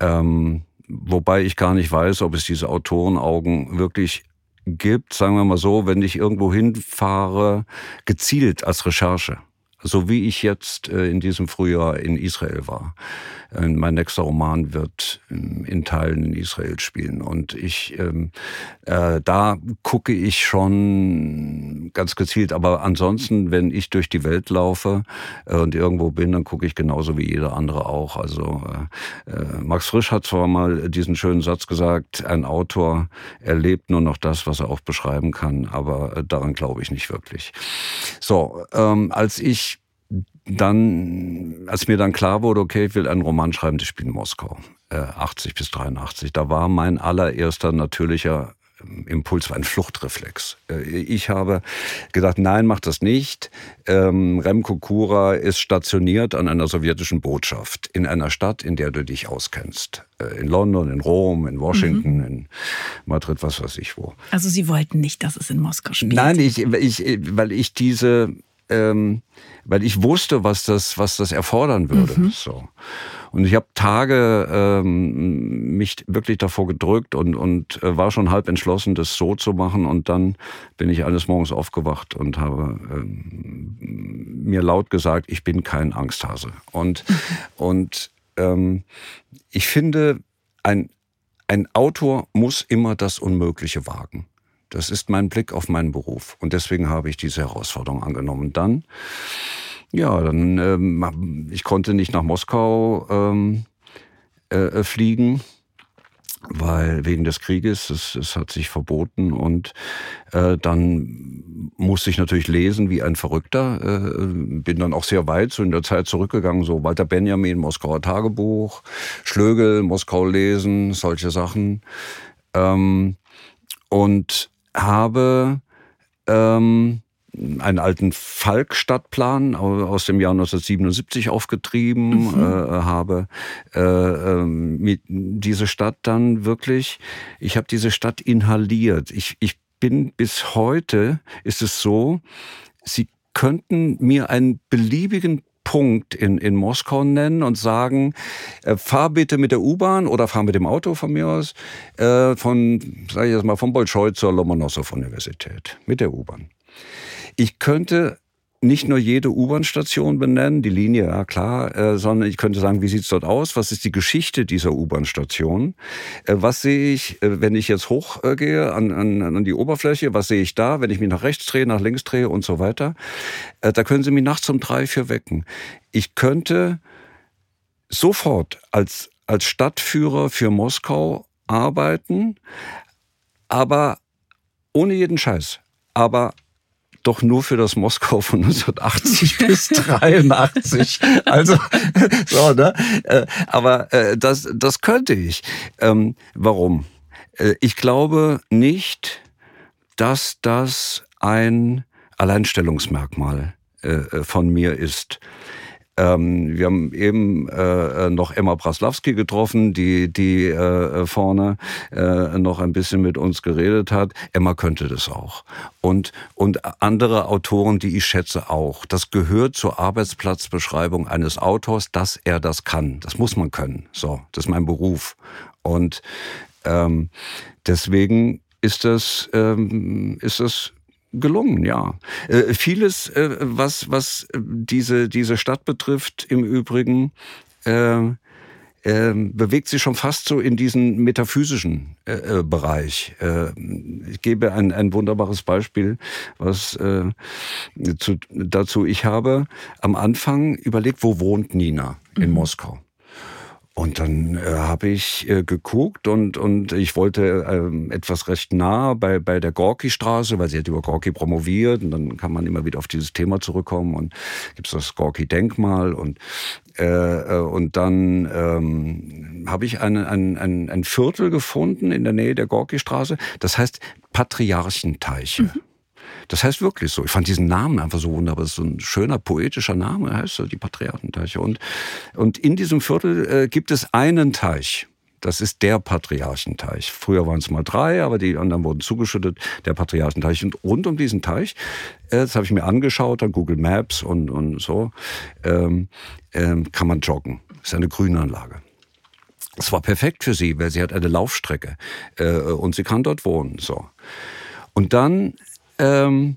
Ähm, wobei ich gar nicht weiß, ob es diese Autorenaugen wirklich gibt, sagen wir mal so, wenn ich irgendwo hinfahre, gezielt als Recherche so wie ich jetzt äh, in diesem Frühjahr in Israel war. Äh, mein nächster Roman wird ähm, in Teilen in Israel spielen. Und ich, ähm, äh, da gucke ich schon ganz gezielt. Aber ansonsten, wenn ich durch die Welt laufe äh, und irgendwo bin, dann gucke ich genauso wie jeder andere auch. Also äh, äh, Max Frisch hat zwar mal diesen schönen Satz gesagt, ein Autor erlebt nur noch das, was er auch beschreiben kann, aber daran glaube ich nicht wirklich. So, ähm, als ich dann, als mir dann klar wurde, okay, ich will einen Roman schreiben, das spielt in Moskau, äh, 80 bis 83, da war mein allererster natürlicher ähm, Impuls war ein Fluchtreflex. Äh, ich habe gedacht, nein, mach das nicht. Ähm, Remko Kura ist stationiert an einer sowjetischen Botschaft in einer Stadt, in der du dich auskennst. Äh, in London, in Rom, in Washington, mhm. in Madrid, was weiß ich wo. Also Sie wollten nicht, dass es in Moskau spielt? Nein, ich, ich, weil ich diese ähm, weil ich wusste, was das, was das erfordern würde. Mhm. So. Und ich habe Tage ähm, mich wirklich davor gedrückt und, und äh, war schon halb entschlossen, das so zu machen. Und dann bin ich eines Morgens aufgewacht und habe ähm, mir laut gesagt, ich bin kein Angsthase. Und, und ähm, ich finde, ein, ein Autor muss immer das Unmögliche wagen. Das ist mein Blick auf meinen Beruf. Und deswegen habe ich diese Herausforderung angenommen. Dann, ja, dann, ähm, ich konnte nicht nach Moskau ähm, äh, fliegen. weil wegen des Krieges, es, es hat sich verboten und äh, dann musste ich natürlich lesen wie ein Verrückter, äh, bin dann auch sehr weit so in der Zeit zurückgegangen, so Walter Benjamin, Moskauer Tagebuch, Schlögel, Moskau lesen, solche Sachen ähm, und habe ähm, einen alten Falk-Stadtplan aus dem Jahr 1977 aufgetrieben, mhm. äh, habe äh, äh, diese Stadt dann wirklich, ich habe diese Stadt inhaliert. Ich, ich bin bis heute, ist es so, Sie könnten mir einen beliebigen Punkt in, in Moskau nennen und sagen, äh, fahr bitte mit der U-Bahn oder fahr mit dem Auto von mir aus äh, von, sage ich jetzt mal, von Bolschoi zur Lomonossow-Universität mit der U-Bahn. Ich könnte nicht nur jede U-Bahn-Station benennen, die Linie, ja klar, äh, sondern ich könnte sagen, wie sieht's dort aus? Was ist die Geschichte dieser U-Bahn-Station? Äh, was sehe ich, äh, wenn ich jetzt hochgehe äh, an, an, an die Oberfläche? Was sehe ich da, wenn ich mich nach rechts drehe, nach links drehe und so weiter? Äh, da können Sie mich nachts um drei, vier wecken. Ich könnte sofort als, als Stadtführer für Moskau arbeiten, aber ohne jeden Scheiß. Aber doch nur für das Moskau von 1980 bis 83. Also so, ne? Äh, aber äh, das, das könnte ich. Ähm, warum? Äh, ich glaube nicht, dass das ein Alleinstellungsmerkmal von mir ist. Ähm, wir haben eben äh, noch Emma Praslawski getroffen, die, die äh, vorne äh, noch ein bisschen mit uns geredet hat. Emma könnte das auch. Und, und andere Autoren, die ich schätze, auch. Das gehört zur Arbeitsplatzbeschreibung eines Autors, dass er das kann. Das muss man können. So, das ist mein Beruf. Und ähm, deswegen ist das, ähm, ist das gelungen, ja. Äh, vieles, äh, was, was diese, diese Stadt betrifft, im Übrigen, äh, äh, bewegt sich schon fast so in diesen metaphysischen äh, äh Bereich. Äh, ich gebe ein, ein wunderbares Beispiel, was äh, zu, dazu ich habe am Anfang überlegt, wo wohnt Nina in mhm. Moskau. Und dann äh, habe ich äh, geguckt und, und ich wollte äh, etwas recht nah bei, bei der Gorki-Straße, weil sie hat über Gorki promoviert und dann kann man immer wieder auf dieses Thema zurückkommen und gibt's das Gorki-Denkmal und, äh, äh, und dann ähm, habe ich eine, ein, ein, ein Viertel gefunden in der Nähe der Gorki-Straße, das heißt Patriarchenteiche. Mhm. Das heißt wirklich so. Ich fand diesen Namen einfach so wunderbar. Das ist so ein schöner, poetischer Name, heißt so, die Patriarchenteiche. Und, und in diesem Viertel äh, gibt es einen Teich. Das ist der Patriarchenteich. Früher waren es mal drei, aber die anderen wurden zugeschüttet, der Patriarchenteich. Und rund um diesen Teich, äh, das habe ich mir angeschaut, an Google Maps und, und so, ähm, ähm, kann man joggen. Das ist eine Grünanlage. Das war perfekt für sie, weil sie hat eine Laufstrecke äh, und sie kann dort wohnen. So. Und dann ähm,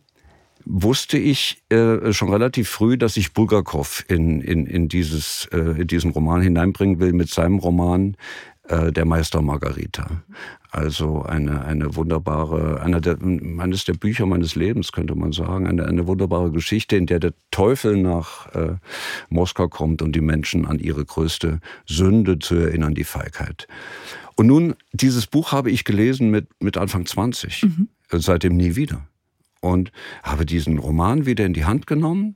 wusste ich äh, schon relativ früh, dass ich Bulgakov in, in, in, dieses, äh, in diesen Roman hineinbringen will mit seinem Roman äh, Der Meister Margarita. Also eine, eine wunderbare, einer der, eines der Bücher meines Lebens, könnte man sagen. Eine, eine wunderbare Geschichte, in der der Teufel nach äh, Moskau kommt und die Menschen an ihre größte Sünde zu erinnern, die Feigheit. Und nun, dieses Buch habe ich gelesen mit, mit Anfang 20, mhm. seitdem nie wieder und habe diesen Roman wieder in die Hand genommen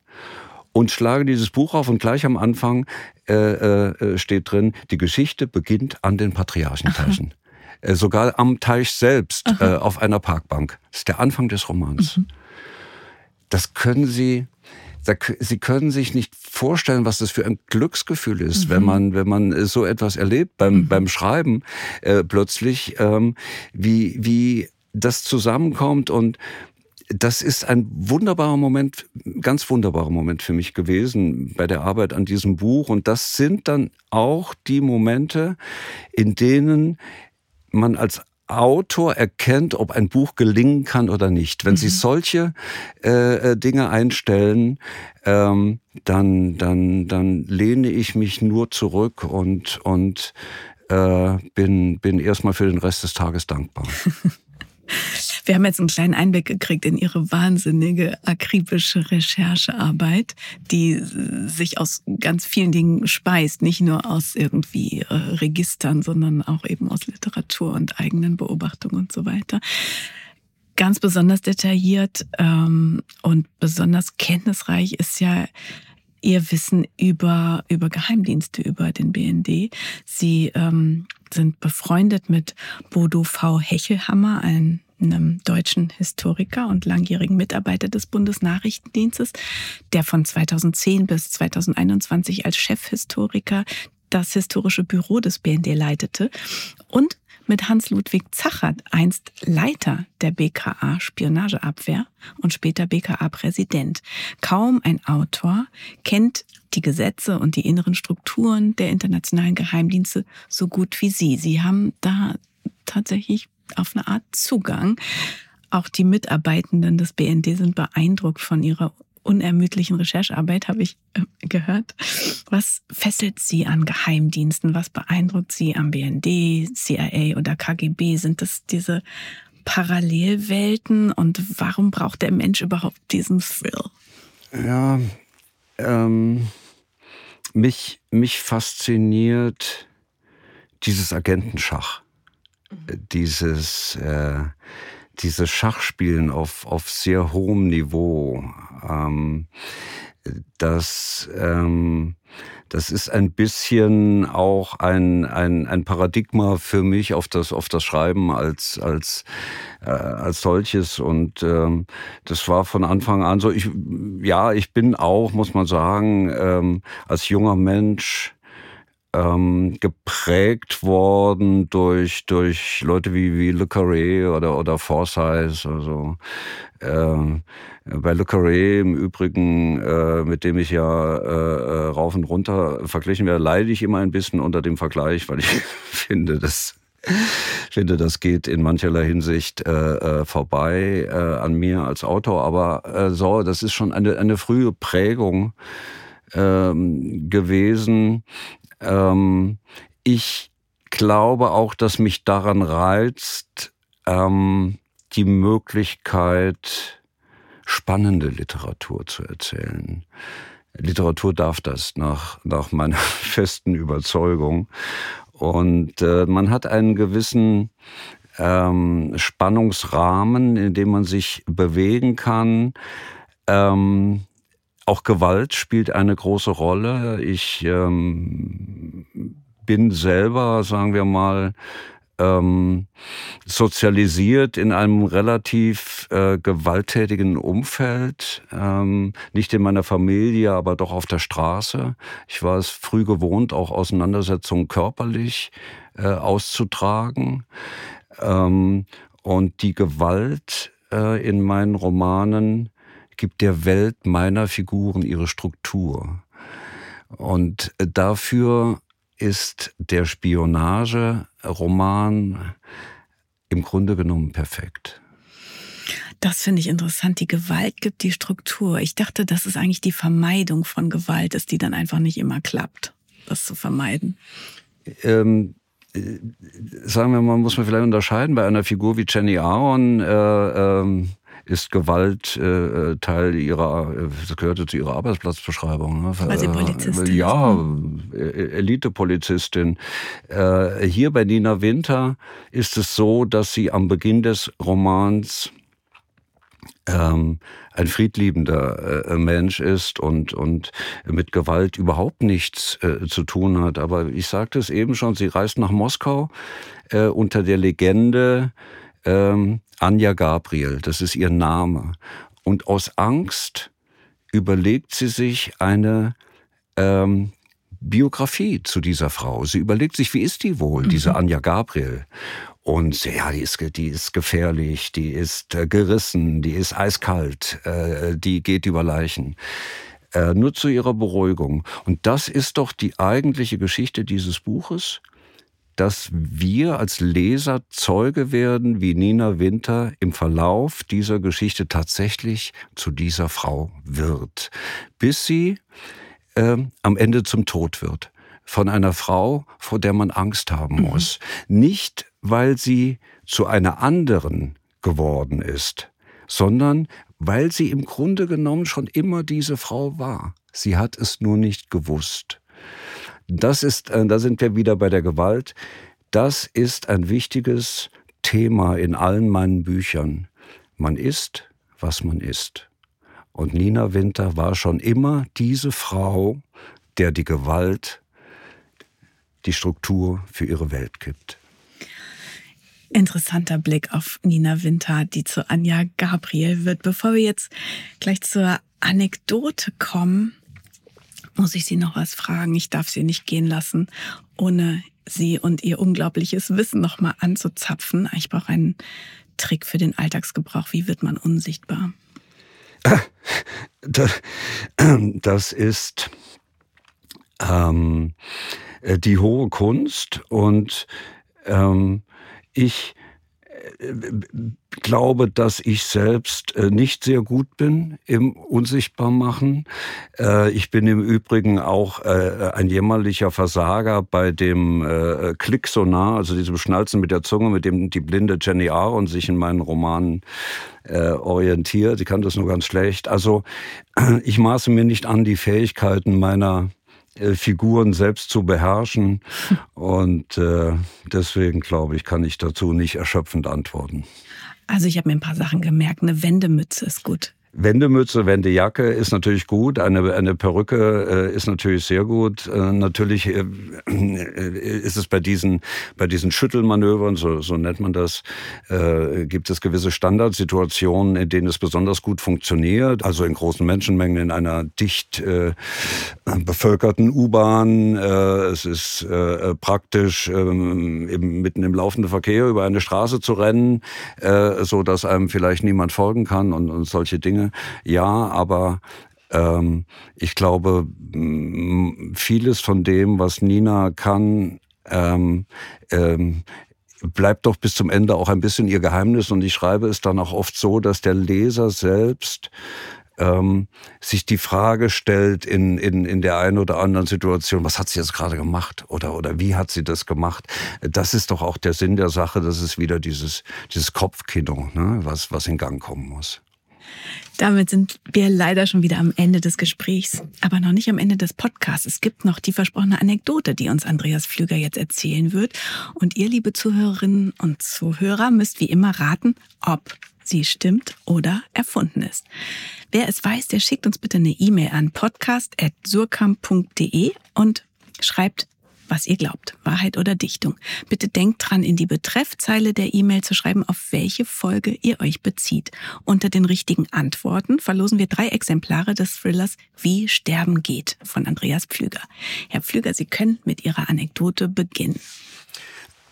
und schlage dieses Buch auf und gleich am Anfang äh, äh, steht drin, die Geschichte beginnt an den Patriarchenteichen. Äh, sogar am Teich selbst, äh, auf einer Parkbank. Das ist der Anfang des Romans. Mhm. Das können Sie, Sie können sich nicht vorstellen, was das für ein Glücksgefühl ist, mhm. wenn man, wenn man so etwas erlebt beim, mhm. beim Schreiben, äh, plötzlich, ähm, wie, wie das zusammenkommt und das ist ein wunderbarer Moment, ganz wunderbarer Moment für mich gewesen bei der Arbeit an diesem Buch. Und das sind dann auch die Momente, in denen man als Autor erkennt, ob ein Buch gelingen kann oder nicht. Wenn mhm. Sie solche äh, äh, Dinge einstellen, ähm, dann, dann, dann lehne ich mich nur zurück und, und äh, bin, bin erstmal für den Rest des Tages dankbar. Wir haben jetzt einen kleinen Einblick gekriegt in Ihre wahnsinnige akribische Recherchearbeit, die sich aus ganz vielen Dingen speist, nicht nur aus irgendwie äh, Registern, sondern auch eben aus Literatur und eigenen Beobachtungen und so weiter. Ganz besonders detailliert ähm, und besonders kenntnisreich ist ja Ihr Wissen über, über Geheimdienste, über den BND. Sie ähm, sind befreundet mit Bodo V. Hechelhammer, ein einem deutschen Historiker und langjährigen Mitarbeiter des Bundesnachrichtendienstes, der von 2010 bis 2021 als Chefhistoriker das historische Büro des BND leitete und mit Hans-Ludwig Zachert, einst Leiter der BKA Spionageabwehr und später BKA-Präsident. Kaum ein Autor kennt die Gesetze und die inneren Strukturen der internationalen Geheimdienste so gut wie Sie. Sie haben da tatsächlich auf eine Art Zugang. Auch die Mitarbeitenden des BND sind beeindruckt von ihrer unermüdlichen Recherchearbeit, habe ich äh, gehört. Was fesselt Sie an Geheimdiensten? Was beeindruckt Sie am BND, CIA oder KGB? Sind das diese Parallelwelten und warum braucht der Mensch überhaupt diesen Thrill? Ja, ähm, mich, mich fasziniert dieses Agentenschach, mhm. dieses äh, dieses Schachspielen auf, auf sehr hohem Niveau, ähm, das, ähm, das ist ein bisschen auch ein, ein, ein Paradigma für mich auf das, auf das Schreiben als, als, äh, als solches. Und ähm, das war von Anfang an so. Ich, ja, ich bin auch, muss man sagen, ähm, als junger Mensch ähm, geprägt worden durch, durch Leute wie, wie Le Carré oder, oder Forsyth. Also, ähm, bei Le Carré im Übrigen, äh, mit dem ich ja äh, äh, rauf und runter verglichen werde, leide ich immer ein bisschen unter dem Vergleich, weil ich finde, das finde, das geht in mancherlei Hinsicht äh, äh, vorbei äh, an mir als Autor. Aber äh, so, das ist schon eine, eine frühe Prägung ähm, gewesen, ähm, ich glaube auch, dass mich daran reizt, ähm, die Möglichkeit, spannende Literatur zu erzählen. Literatur darf das nach, nach meiner festen Überzeugung. Und äh, man hat einen gewissen ähm, Spannungsrahmen, in dem man sich bewegen kann. Ähm, auch Gewalt spielt eine große Rolle. Ich ähm, bin selber, sagen wir mal, ähm, sozialisiert in einem relativ äh, gewalttätigen Umfeld, ähm, nicht in meiner Familie, aber doch auf der Straße. Ich war es früh gewohnt, auch Auseinandersetzungen körperlich äh, auszutragen. Ähm, und die Gewalt äh, in meinen Romanen gibt der Welt meiner Figuren ihre Struktur. Und dafür ist der Spionageroman im Grunde genommen perfekt. Das finde ich interessant. Die Gewalt gibt die Struktur. Ich dachte, dass es eigentlich die Vermeidung von Gewalt ist, die dann einfach nicht immer klappt, das zu vermeiden. Ähm, äh, sagen wir mal, muss man vielleicht unterscheiden bei einer Figur wie Jenny Aaron. Äh, ähm, ist Gewalt äh, äh Teil ihrer, äh, das gehörte zu ihrer Arbeitsplatzbeschreibung. Ne? Weil sie äh, Polizistin Ja, Elite-Polizistin. Äh, hier bei Nina Winter ist es so, dass sie am Beginn des Romans ähm, ein friedliebender äh, Mensch ist und, und mit Gewalt überhaupt nichts äh, zu tun hat. Aber ich sagte es eben schon, sie reist nach Moskau äh, unter der Legende, ähm, Anja Gabriel, das ist ihr Name. Und aus Angst überlegt sie sich eine ähm, Biografie zu dieser Frau. Sie überlegt sich, wie ist die wohl, mhm. diese Anja Gabriel? Und ja, die ist, die ist gefährlich, die ist äh, gerissen, die ist eiskalt, äh, die geht über Leichen. Äh, nur zu ihrer Beruhigung. Und das ist doch die eigentliche Geschichte dieses Buches dass wir als Leser Zeuge werden, wie Nina Winter im Verlauf dieser Geschichte tatsächlich zu dieser Frau wird, bis sie äh, am Ende zum Tod wird. Von einer Frau, vor der man Angst haben mhm. muss. Mhm. Nicht, weil sie zu einer anderen geworden ist, sondern weil sie im Grunde genommen schon immer diese Frau war. Sie hat es nur nicht gewusst. Das ist, äh, da sind wir wieder bei der Gewalt. Das ist ein wichtiges Thema in allen meinen Büchern. Man ist, was man ist. Und Nina Winter war schon immer diese Frau, der die Gewalt die Struktur für ihre Welt gibt. Interessanter Blick auf Nina Winter, die zu Anja Gabriel wird. Bevor wir jetzt gleich zur Anekdote kommen, muss ich Sie noch was fragen. Ich darf Sie nicht gehen lassen, ohne Sie und Ihr unglaubliches Wissen noch mal anzuzapfen. Ich brauche einen Trick für den Alltagsgebrauch. Wie wird man unsichtbar? Das ist ähm, die hohe Kunst und ähm, ich glaube, dass ich selbst äh, nicht sehr gut bin im Unsichtbarmachen. Äh, ich bin im Übrigen auch ein jämmerlicher Versager bei dem Klicksonar, also diesem Schnalzen mit der Zunge, mit dem die blinde Jenny Aaron sich in meinen Romanen orientiert. Sie kann das nur ganz schlecht. Also ich maße mir nicht an, die Fähigkeiten meiner äh, Figuren selbst zu beherrschen. Und äh, deswegen glaube ich, kann ich dazu nicht erschöpfend antworten. Also ich habe mir ein paar Sachen gemerkt. Eine Wendemütze ist gut. Wendemütze, Wendejacke ist natürlich gut. Eine, eine Perücke äh, ist natürlich sehr gut. Äh, natürlich äh, ist es bei diesen, bei diesen Schüttelmanövern, so, so nennt man das, äh, gibt es gewisse Standardsituationen, in denen es besonders gut funktioniert. Also in großen Menschenmengen in einer dicht äh, bevölkerten U-Bahn. Äh, es ist äh, praktisch, äh, eben mitten im laufenden Verkehr über eine Straße zu rennen, äh, so dass einem vielleicht niemand folgen kann und, und solche Dinge. Ja, aber ähm, ich glaube, vieles von dem, was Nina kann, ähm, ähm, bleibt doch bis zum Ende auch ein bisschen ihr Geheimnis. Und ich schreibe es dann auch oft so, dass der Leser selbst ähm, sich die Frage stellt in, in, in der einen oder anderen Situation, was hat sie jetzt gerade gemacht oder, oder wie hat sie das gemacht? Das ist doch auch der Sinn der Sache, das ist wieder dieses, dieses Kopfkino, ne, was, was in Gang kommen muss. Damit sind wir leider schon wieder am Ende des Gesprächs, aber noch nicht am Ende des Podcasts. Es gibt noch die versprochene Anekdote, die uns Andreas Flüger jetzt erzählen wird. Und ihr, liebe Zuhörerinnen und Zuhörer, müsst wie immer raten, ob sie stimmt oder erfunden ist. Wer es weiß, der schickt uns bitte eine E-Mail an podcast.surkamp.de und schreibt was ihr glaubt, Wahrheit oder Dichtung. Bitte denkt dran, in die Betreffzeile der E-Mail zu schreiben, auf welche Folge ihr euch bezieht. Unter den richtigen Antworten verlosen wir drei Exemplare des Thrillers Wie Sterben geht von Andreas Pflüger. Herr Pflüger, Sie können mit Ihrer Anekdote beginnen.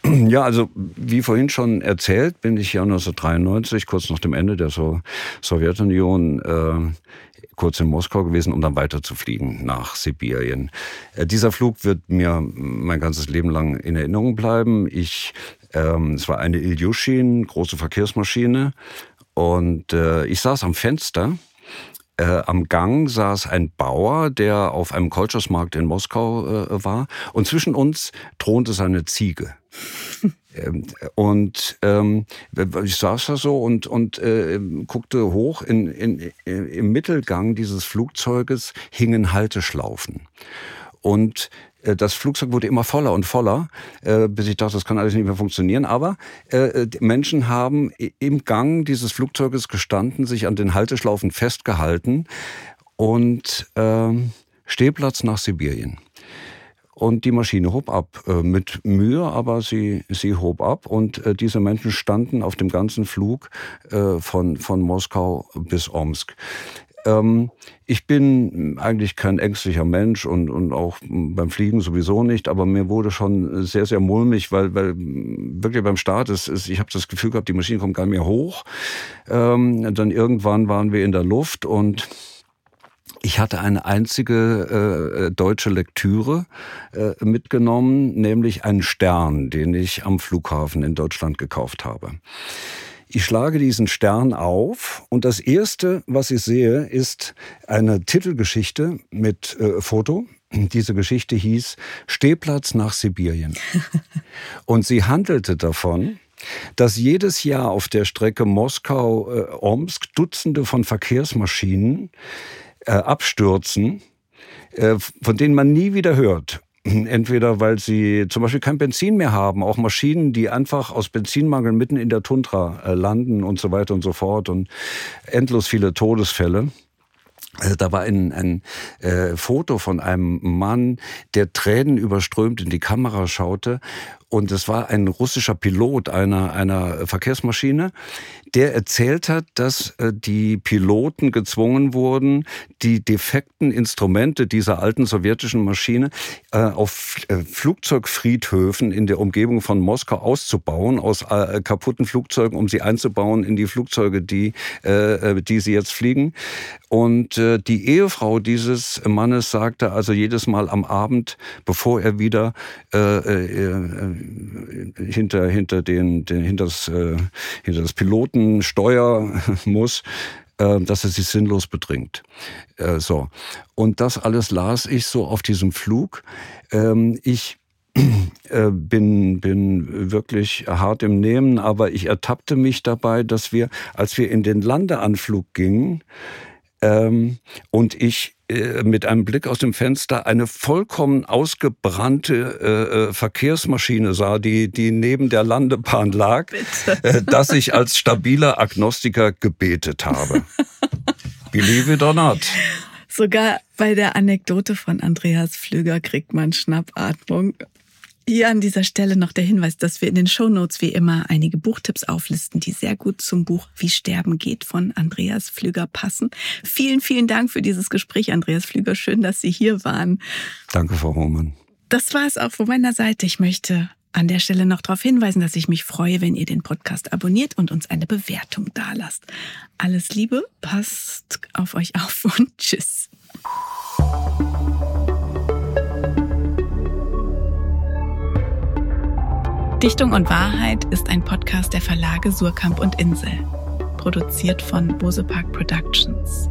Ja, also wie vorhin schon erzählt, bin ich ja 1993, kurz nach dem Ende der Sowjetunion, äh, kurz in Moskau gewesen, um dann weiter zu fliegen nach Sibirien. Äh, dieser Flug wird mir mein ganzes Leben lang in Erinnerung bleiben. Ich, ähm, es war eine Ilyushin, große Verkehrsmaschine, und äh, ich saß am Fenster. Äh, am Gang saß ein Bauer, der auf einem Kolchosmarkt in Moskau äh, war, und zwischen uns thronte seine Ziege. Ähm, und ähm, ich saß da so und, und äh, guckte hoch. In, in, Im Mittelgang dieses Flugzeuges hingen Halteschlaufen. Und das Flugzeug wurde immer voller und voller, äh, bis ich dachte, das kann alles nicht mehr funktionieren. Aber äh, Menschen haben im Gang dieses Flugzeuges gestanden, sich an den Halteschlaufen festgehalten und äh, Stehplatz nach Sibirien und die Maschine hob ab. Äh, mit Mühe, aber sie, sie hob ab und äh, diese Menschen standen auf dem ganzen Flug äh, von, von Moskau bis Omsk. Ähm, ich bin eigentlich kein ängstlicher Mensch und, und auch beim Fliegen sowieso nicht, aber mir wurde schon sehr, sehr mulmig, weil, weil wirklich beim Start ist, ist ich habe das Gefühl gehabt, die Maschine kommt gar nicht mehr hoch. Ähm, dann irgendwann waren wir in der Luft und ich hatte eine einzige äh, deutsche Lektüre äh, mitgenommen, nämlich einen Stern, den ich am Flughafen in Deutschland gekauft habe. Ich schlage diesen Stern auf und das Erste, was ich sehe, ist eine Titelgeschichte mit äh, Foto. Diese Geschichte hieß Stehplatz nach Sibirien. und sie handelte davon, dass jedes Jahr auf der Strecke Moskau-Omsk Dutzende von Verkehrsmaschinen äh, abstürzen, äh, von denen man nie wieder hört. Entweder weil sie zum Beispiel kein Benzin mehr haben, auch Maschinen, die einfach aus Benzinmangel mitten in der Tundra äh, landen und so weiter und so fort und endlos viele Todesfälle. Also da war ein, ein äh, Foto von einem Mann, der Tränen überströmt in die Kamera schaute. Und es war ein russischer Pilot einer, einer Verkehrsmaschine, der erzählt hat, dass äh, die Piloten gezwungen wurden, die defekten Instrumente dieser alten sowjetischen Maschine äh, auf äh, Flugzeugfriedhöfen in der Umgebung von Moskau auszubauen, aus kaputten Flugzeugen, um sie einzubauen in die Flugzeuge, die, die sie jetzt fliegen. Und die Ehefrau dieses Mannes sagte also jedes Mal am Abend, bevor er wieder hinter, hinter, den, den, hinter, das, hinter das Piloten Steuer muss, äh, dass er sich sinnlos bedringt. Äh, so. Und das alles las ich so auf diesem Flug. Ähm, ich äh, bin, bin wirklich hart im Nehmen, aber ich ertappte mich dabei, dass wir, als wir in den Landeanflug gingen, ähm, und ich äh, mit einem Blick aus dem Fenster eine vollkommen ausgebrannte äh, äh, Verkehrsmaschine sah, die, die neben der Landebahn lag, äh, dass ich als stabiler Agnostiker gebetet habe. Believe it or not. Sogar bei der Anekdote von Andreas Flüger kriegt man Schnappatmung. Hier an dieser Stelle noch der Hinweis, dass wir in den Shownotes wie immer einige Buchtipps auflisten, die sehr gut zum Buch Wie Sterben geht von Andreas Flüger passen. Vielen, vielen Dank für dieses Gespräch, Andreas Flüger. Schön, dass Sie hier waren. Danke, Frau Hohmann. Das war es auch von meiner Seite. Ich möchte an der Stelle noch darauf hinweisen, dass ich mich freue, wenn ihr den Podcast abonniert und uns eine Bewertung dalasst. Alles Liebe, passt auf euch auf und tschüss. Dichtung und Wahrheit ist ein Podcast der Verlage Surkamp und Insel, produziert von Bosepark Productions.